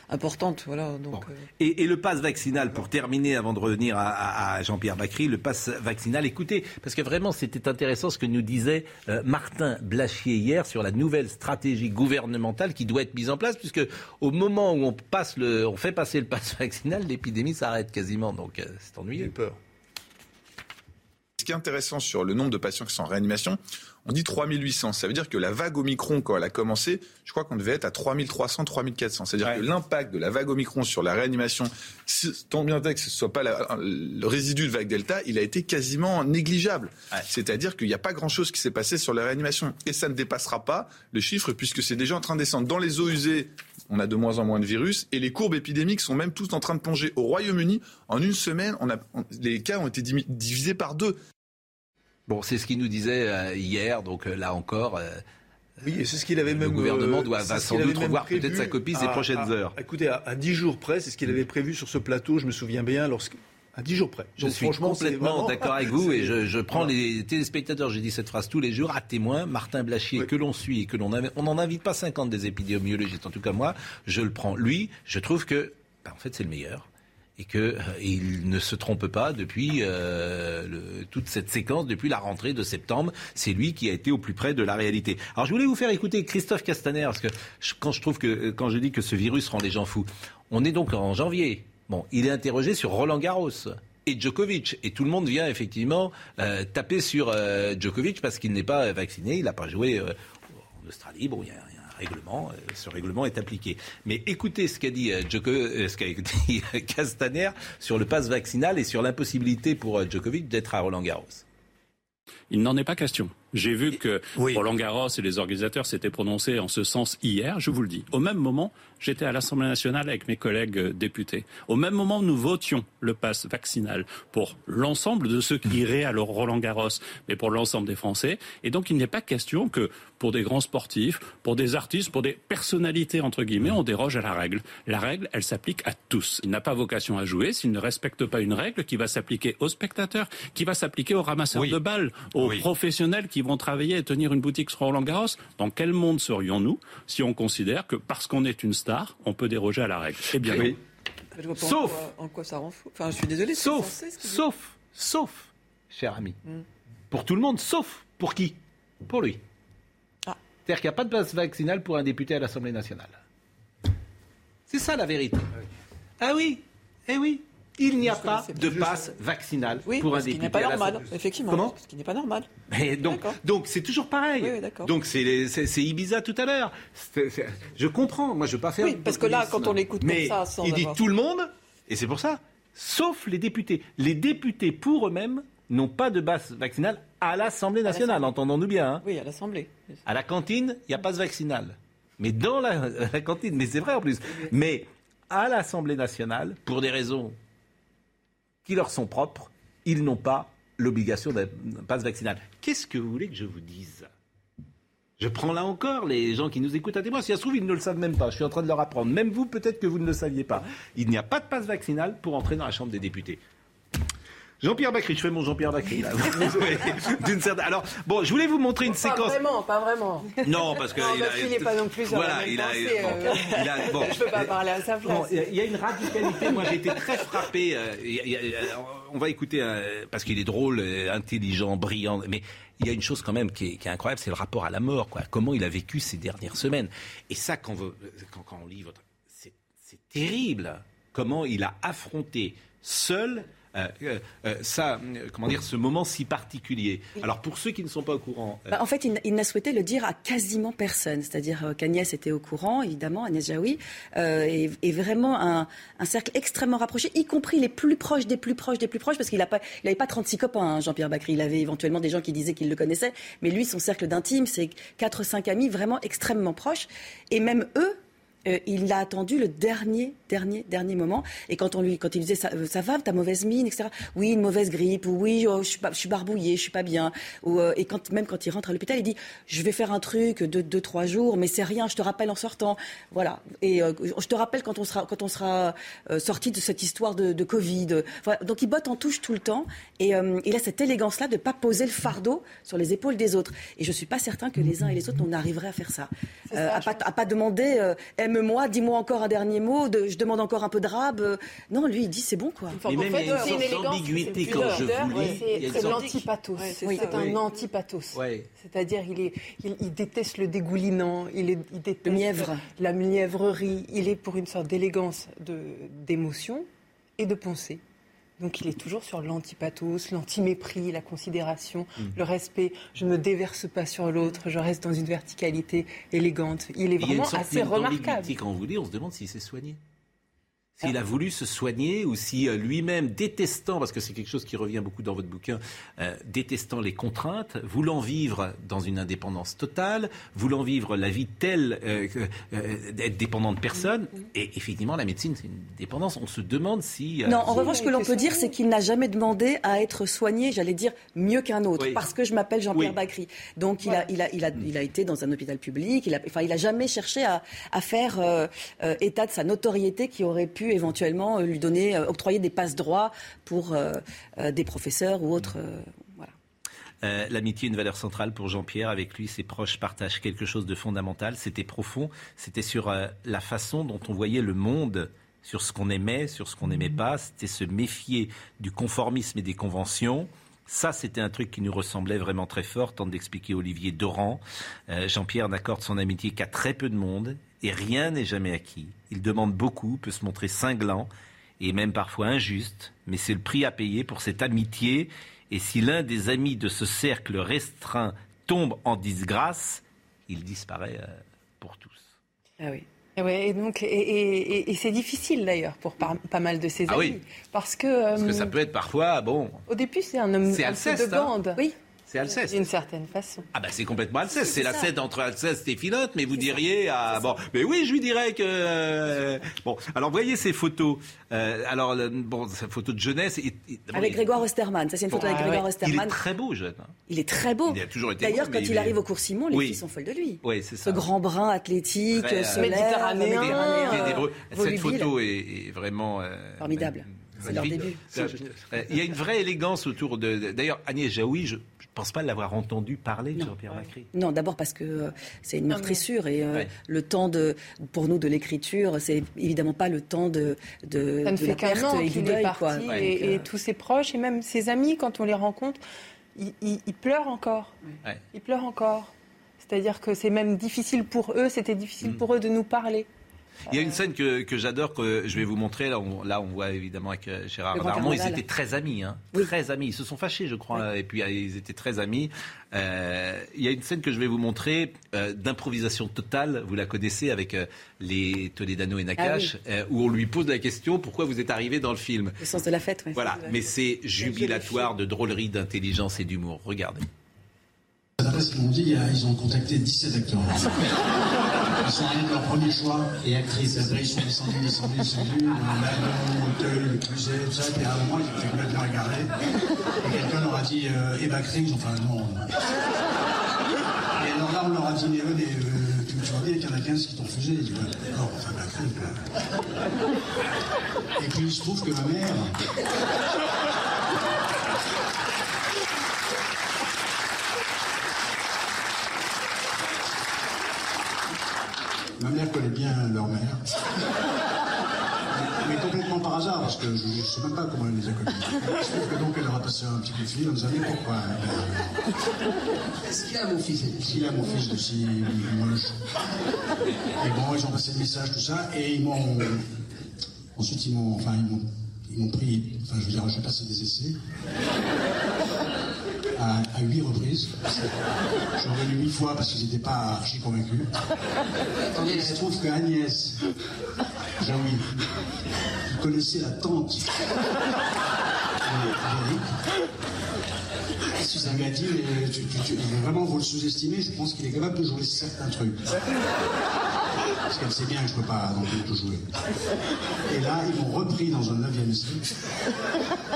importante. Voilà. Donc, euh, Et, et le pass vaccinal, pour terminer, avant de revenir à, à- à Jean-Pierre Bacry, le pass vaccinal, écoutez, parce que vraiment c'était intéressant ce que nous disait euh, Martin Blachier hier sur la nouvelle stratégie gouvernementale qui doit être mise en place, puisque au moment où on, passe le, on fait passer le pass vaccinal, l'épidémie s'arrête quasiment, donc euh, c'est ennuyeux. peur. Ce qui est intéressant sur le nombre de patients qui sont en réanimation, on dit 3800. Ça veut dire que la vague Omicron, quand elle a commencé, je crois qu'on devait être à 3300, 3400. C'est-à-dire que l'impact de la vague Omicron sur la réanimation, tant bien que ce ne soit pas la- le résidu de vague Delta, il a été quasiment négligeable. C'est-à-dire qu'il n'y a pas grand-chose qui s'est passé sur la réanimation. Et ça ne dépassera pas le chiffre puisque c'est déjà en train de descendre. Dans les eaux usées, on a de moins en moins de virus et les courbes épidémiques sont même toutes en train de plonger. Au Royaume-Uni, en une semaine, on a, on- les cas ont été divisés par deux. Bon, c'est ce qu'il nous disait euh, hier, donc euh, là encore. euh, Oui, et c'est ce qu'il avait le même. gouvernement euh, doit va sans doute revoir peut-être sa copie ces prochaines à- heures. Écoutez, à, à 10 jours près, c'est ce qu'il avait prévu sur ce plateau, je me souviens bien, lorsque. À 10 jours près. Je suis complètement vraiment- d'accord avec vous et je, je prends Voilà. les téléspectateurs, je dis cette phrase tous les jours, à témoin, Martin Blachier, que l'on suit et que l'on on n'en invite pas 50 des épidémiologistes, en tout cas moi, je le prends. Lui, je trouve que, ben, en fait, c'est le meilleur. Et qu'il ne se trompe pas depuis euh, toute cette séquence, depuis la rentrée de septembre. C'est lui qui a été au plus près de la réalité. Alors je voulais vous faire écouter Christophe Castaner, parce que quand je trouve que quand je dis que ce virus rend les gens fous, on est donc en janvier. Bon, il est interrogé sur Roland Garros et Djokovic. Et tout le monde vient effectivement euh, taper sur euh, Djokovic parce qu'il n'est pas vacciné, il n'a pas joué euh, en Australie. Bon, il y règlement, euh, ce règlement est appliqué. Mais écoutez ce qu'a dit, euh, euh, ce qu'a dit Castaner sur le pass vaccinal et sur l'impossibilité pour Djokovic d'être à Roland Garros. Il n'en est pas question. J'ai vu que Roland Garros et les organisateurs s'étaient prononcés en ce sens hier, je vous le dis. Au même moment, j'étais à l'Assemblée nationale avec mes collègues euh, députés. Au même moment, nous votions le pass vaccinal pour l'ensemble de ceux qui iraient à Roland Garros, mais pour l'ensemble des Français. Et donc, il n'est pas question que pour des grands sportifs, pour des artistes, pour des personnalités, entre guillemets, on déroge à la règle. La règle, elle s'applique à tous. Il n'a pas vocation à jouer s'il ne respecte pas une règle qui va s'appliquer aux spectateurs, qui va s'appliquer aux ramasseurs de balles, aux professionnels qui vont travailler et tenir une boutique sur Roland Garros. Dans quel monde serions-nous si on considère que parce qu'on est une star, on peut déroger à la règle? Eh bien, non. Je vois pas en Sauf- quoi- en quoi ça rend fou? Enfin, je suis désolé. Sauf, sauf, sauf, cher ami, pour tout le monde, sauf pour qui? Pour lui. C'est-à-dire qu'il n'y a pas de passe vaccinal pour un député à l'Assemblée nationale. C'est ça la vérité. Ah oui, eh oui, il n'y a pas de passe vaccinal Oui, pour un ce qui député n'est pas normal, effectivement. Comment Ce qui n'est pas normal. Mais donc, donc c'est toujours pareil. Oui, oui, d'accord. donc c'est les- c'est c'est Ibiza tout à l'heure. C'est- Je comprends. Moi, je veux pas faire. Oui, parce que là, quand on l'écoute comme Mais ça, sans il dit tout le monde, et c'est pour ça. Sauf les députés. Les députés pour eux-mêmes n'ont pas de base vaccinale à l'Assemblée nationale. Entendons-nous bien. hein. Oui, à l'Assemblée. À la cantine, il n'y a pas de vaccinal. Mais dans la, la cantine, mais c'est vrai en plus. Mais à l'Assemblée nationale, pour des raisons qui leur sont propres, ils n'ont pas l'obligation d'un passe vaccinal. Qu'est-ce que vous voulez que je vous dise? Je prends là encore les gens qui nous écoutent à témoin. Si ça se trouve, ils ne le savent même pas. Je suis en train de leur apprendre. Même vous, peut-être que vous ne le saviez pas. Il n'y a pas de passe vaccinal pour entrer dans la Chambre des députés. Jean-Pierre Bacry, je fais mon Jean-Pierre Bacry là. D'une certaine. Alors, bon, je voulais vous montrer une Pas séquence. vraiment, pas vraiment. Non, parce que Non, il parce a- n'est pas non plus Voilà, il a- pensée, bon, euh, il a- bon. Je peux pas parler à sa place. Bon, il y a- a une radicalité. Moi, j'ai été très frappé. euh, a- a- on va écouter euh, parce qu'il est drôle, euh, intelligent, brillant. Mais il y a une chose quand même qui est, qui est incroyable, c'est le rapport à la mort. Quoi. Comment il a vécu ces dernières semaines. Et ça, quand, vous- quand, quand on lit votre, c'est terrible. Comment il a affronté seul. Euh, euh, euh, ça, comment dire, ce moment si particulier. Alors pour ceux qui ne sont pas au courant, Bah, en fait, il, n'a souhaité le dire à quasiment personne. C'est-à-dire qu'Agnès était au courant, évidemment, Agnès Jaoui, et, et vraiment un, un cercle extrêmement rapproché, y compris les plus proches des plus proches des plus proches, parce qu'il n'avait pas 36 copains, hein, Jean-Pierre Bacry. Il avait éventuellement des gens qui disaient qu'ils le connaissaient, mais lui, son cercle d'intime, c'est 4-5 amis vraiment extrêmement proches. Et même eux, euh, il l'a attendu le dernier, dernier, dernier moment. Et quand on lui, quand il disait ça, euh, ça va, ta mauvaise mine, etc. Oui, une mauvaise grippe. Ou oui, oh, je suis pas, je suis barbouillé, je suis pas bien. Ou, euh, et quand même quand il rentre à l'hôpital, il dit, je vais faire un truc de deux, trois jours, mais c'est rien. Je te rappelle en sortant. Voilà. Et euh, je te rappelle quand on sera, quand on sera sorti de cette histoire de, de Covid. Donc il botte en touche tout le temps. Et il a cette élégance-là de pas poser le fardeau sur les épaules des autres. Et je suis pas certain que les uns et les autres on arriverait à faire ça. À, pas, à pas demander aime-moi, dis-moi encore un dernier mot, de, je demande encore un peu de rab. euh, non, lui il dit c'est bon quoi. Mais même, il y a une sorte d'ambiguïté quand je vous lis. C'est l'antipathos. C'est un antipathos. C'est-à-dire, il, est, il, il déteste le dégoulinant, il, est, il déteste la mièvrerie. Il est pour une sorte d'élégance d'émotion et de pensée. Donc il est toujours sur l'antipathos, l'antimépris, la considération, Mm. le respect. Je ne me déverse pas sur l'autre, je reste dans une verticalité élégante. Il est Il y a une vraiment sorte assez remarquable. quand on vous dit, on se demande s'il s'est soigné. S'il a voulu se soigner ou si euh, lui-même, détestant, parce que c'est quelque chose qui revient beaucoup dans votre bouquin, euh, détestant les contraintes, voulant vivre dans une indépendance totale, voulant vivre la vie telle euh, que, euh, d'être dépendant de personne. Et effectivement, la médecine, c'est une dépendance. On se demande si... euh, Non, en revanche, ce que l'on peut dire, c'est qu'il n'a jamais demandé à être soigné, j'allais dire, mieux qu'un autre, Oui. parce que je m'appelle Jean-Pierre Oui. Bacry. Donc, il, a, il, a, il, a, il a été dans un hôpital public, il a, enfin, il a jamais cherché à, à faire euh, euh, état de sa notoriété qui aurait pu éventuellement euh, lui donner, euh, octroyer des passe-droits pour euh, des professeurs ou autres. voilà. Euh, L'amitié est une valeur centrale pour Jean-Pierre. Avec lui, ses proches partagent quelque chose de fondamental. C'était profond. C'était sur euh, la façon dont on voyait le monde sur ce qu'on aimait, sur ce qu'on n'aimait pas. C'était se méfier du conformisme et des conventions. Ça, c'était un truc qui nous ressemblait vraiment très fort, tente d'expliquer Olivier Doran. Euh, Jean-Pierre n'accorde son amitié qu'à très peu de monde, et rien n'est jamais acquis. Il demande beaucoup, peut se montrer cinglant, et même parfois injuste, mais c'est le prix à payer pour cette amitié. Et si l'un des amis de ce cercle restreint tombe en disgrâce, il disparaît euh, pour tous. Ah oui. Et, ouais, et donc, et, et- et c'est difficile d'ailleurs pour pas, pas mal de ses Ah amis, oui. parce que, Parce que euh, ça peut être parfois, bon, au début c'est un homme un de hein. bande. Oui. C'est Alceste. D'une certaine façon. Ah bah c'est complètement Alceste, c'est C'est la ça. scène entre Alceste et Philote, mais vous diriez ah bon, mais oui, je lui dirais que euh, bon. Alors voyez ces photos. Euh, alors bon, cette photo de jeunesse. et- et- d'abord, Avec il- Grégoire Osterman. Ça, c'est une photo Ah avec Grégoire ouais. Il est très beau, jeune. hein. Il est très beau. Il a toujours été D'ailleurs, beau, quand mais il, est- arrive au cours Simon, les Oui. filles sont folles de lui. Oui, c'est Ce ça. grand brun athlétique, Très, euh, solaire, Méditerranéen. Cette photo est, est vraiment euh, Formidable. C'est leur début. Euh, Il y a une vraie élégance autour de. D'ailleurs, Agnès Jaoui, je pense pas l'avoir entendu parler de Jean-Pierre Macri. Non, d'abord parce que euh, c'est une meurtrissure et euh, Ouais. le temps de, pour nous de l'écriture, c'est évidemment pas le temps de, de, Ça ne de fait la qu'un perte an et du qu'il deuil. est parti quoi. et, Donc, et tous ses proches et même ses amis, quand on les rencontre, ils, ils- ils pleurent encore. Ouais. Ils pleurent encore. C'est-à-dire que c'est même difficile pour eux, c'était difficile Mm. pour eux de nous parler. Il y a une scène que, que j'adore, que je vais vous montrer. Là, on, là, on voit évidemment avec euh, Gérard Darmon. Ils étaient très amis, hein. très amis. Ils se sont fâchés, je crois, et puis euh, ils étaient très amis. Euh, il y a une scène que je vais vous montrer euh, d'improvisation totale. Vous la connaissez avec euh, les Toledano et Nakash, Ah euh, où on lui pose la question pourquoi vous êtes arrivé dans le film? Le sens de la fête, ouais. Voilà, mais c'est jubilatoire de drôlerie, d'intelligence et d'humour. Regardez. D'après ce qu'ils m'ont dit, a- ils ont contacté 17 acteurs. De leur premier choix et actrices. Après, ils sont descendus, descendus, descendus. L'avion, Auteuil, Cluzet, tout ça. Puis à un moment, ils étaient complètement égarés. Et quelqu'un leur a dit euh, Eva fait un non. Et alors là, on leur a dit Mais venez, euh, tu, tu vois bien qu'il y en a 15 qui t'ont refusé. Ils disent D'accord, enfin, Eva. Et puis, il se trouve que ma mère. Ma mère connaît bien leur mère. Mais complètement par hasard, parce que je ne sais même pas comment elle les a connus. Se trouve que donc elle leur a passé un petit coup de fil en disant Mais pourquoi Est-ce qu'il a mon fils Est-ce qu'il a mon fils de si moche Et bon, ils ont passé le message, tout ça, et ils m'ont. Ensuite, ils m'ont. Enfin, ils m'ont. Ils m'ont pris. Enfin, je veux dire, j'ai passé des essais. À, huit reprises. Je suis revenu huit fois parce qu'ils n'étaient pas archi convaincus. Il se trouve que Agnès Jaoui, vous connaissez la tante d'Eric. Elle m'a dit, mais tu, tu- tu- vraiment vous le sous-estimez, je pense qu'il est capable de jouer certains trucs. Parce qu'elle sait bien que je ne peux pas non plus tout jouer. Et là, ils m'ont repris dans un 9e scène.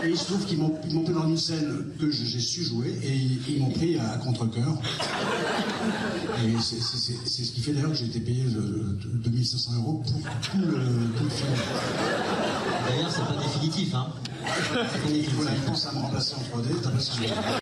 Et il se trouve qu'ils m'ont pris dans une scène que j'ai su jouer et ils, ils m'ont pris à, contre-coeur. Et c'est ce qui fait d'ailleurs que j'ai été payé euh, 2500 euros pour tout le, tout le film. D'ailleurs, c'est pas définitif, hein Voilà, ils pensent à me remplacer en 3D, t'as pas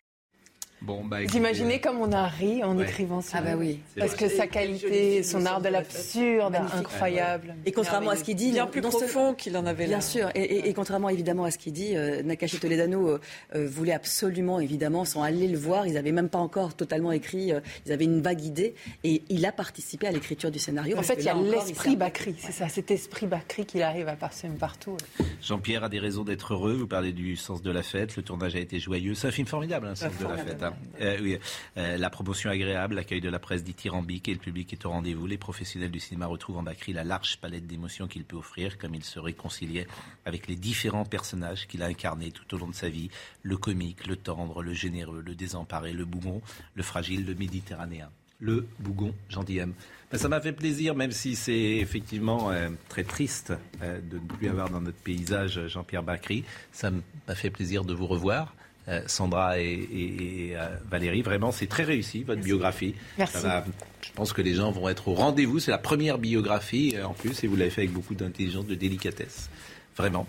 Bon, bah, Vous écoutez, imaginez comme on a ri en Ouais. écrivant ce Ah bah oui. Parce que sa qualité, son art de l'absurde, incroyable. Et contrairement à ce qu'il dit, Bien plus profond qu'il en avait Bien là. sûr, et, et- et contrairement évidemment à ce qu'il dit, euh, Nakashi Toledano euh, euh, voulait absolument, évidemment, sans aller le voir, ils n'avaient même pas encore totalement écrit, euh, ils avaient une vague idée, et il a participé à l'écriture du scénario. En fait, il y a l'esprit Bakri, c'est ça, cet esprit Bakri qu'il arrive à parsemer partout. Jean-Pierre a des raisons d'être heureux. Vous parlez du sens de la fête. Le tournage a été joyeux. C'est un film formidable, hein, le sens de la fête. hein. Euh, oui. Euh, la promotion agréable, l'accueil de la presse dithyrambique et le public est au rendez-vous. Les professionnels du cinéma retrouvent en Bacri la large palette d'émotions qu'il peut offrir, comme il se réconciliait avec les différents personnages qu'il a incarnés tout au long de sa vie. Le comique, le tendre, le généreux, le désemparé, le bougon, le fragile, le méditerranéen. Le bougon gentilhomme. Ben, ça m'a fait plaisir, même si c'est effectivement euh, très triste de ne plus avoir dans notre paysage Jean-Pierre Bacry. Ça m'a fait plaisir de vous revoir. Euh, Sandra et, et- et, euh, Valérie, vraiment, c'est très réussi, votre biographie. Merci. Va- je pense que les gens vont être au rendez-vous. C'est la première biographie, euh, en plus, et vous l'avez fait avec beaucoup d'intelligence, de délicatesse. Vraiment.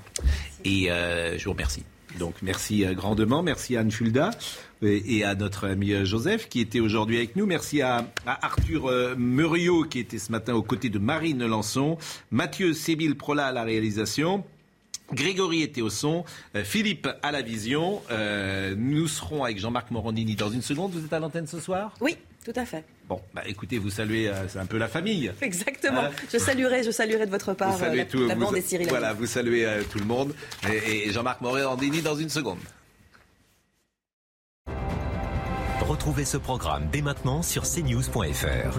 Et euh, je vous remercie. Donc merci grandement, merci à Anne Fulda et, à notre ami Joseph qui était aujourd'hui avec nous. Merci à, à Arthur Muriot qui était ce matin aux côtés de Marine Lançon, Mathieu Sébil Prola à la réalisation. Grégory était au son, Philippe à la vision. Euh, nous serons avec Jean-Marc Morandini dans une seconde. Vous êtes à l'antenne ce soir? Oui, tout à fait. Bon, bah écoutez, vous saluez, euh, c'est un peu la famille. Exactement. Hein je saluerai, je saluerai de votre part Vous saluez euh, la, tout, la vous- bande et Cyril. Voilà, vous saluez euh, tout le monde. Et, et Jean-Marc Morandini dans une seconde. Retrouvez ce programme dès maintenant sur cnews.fr.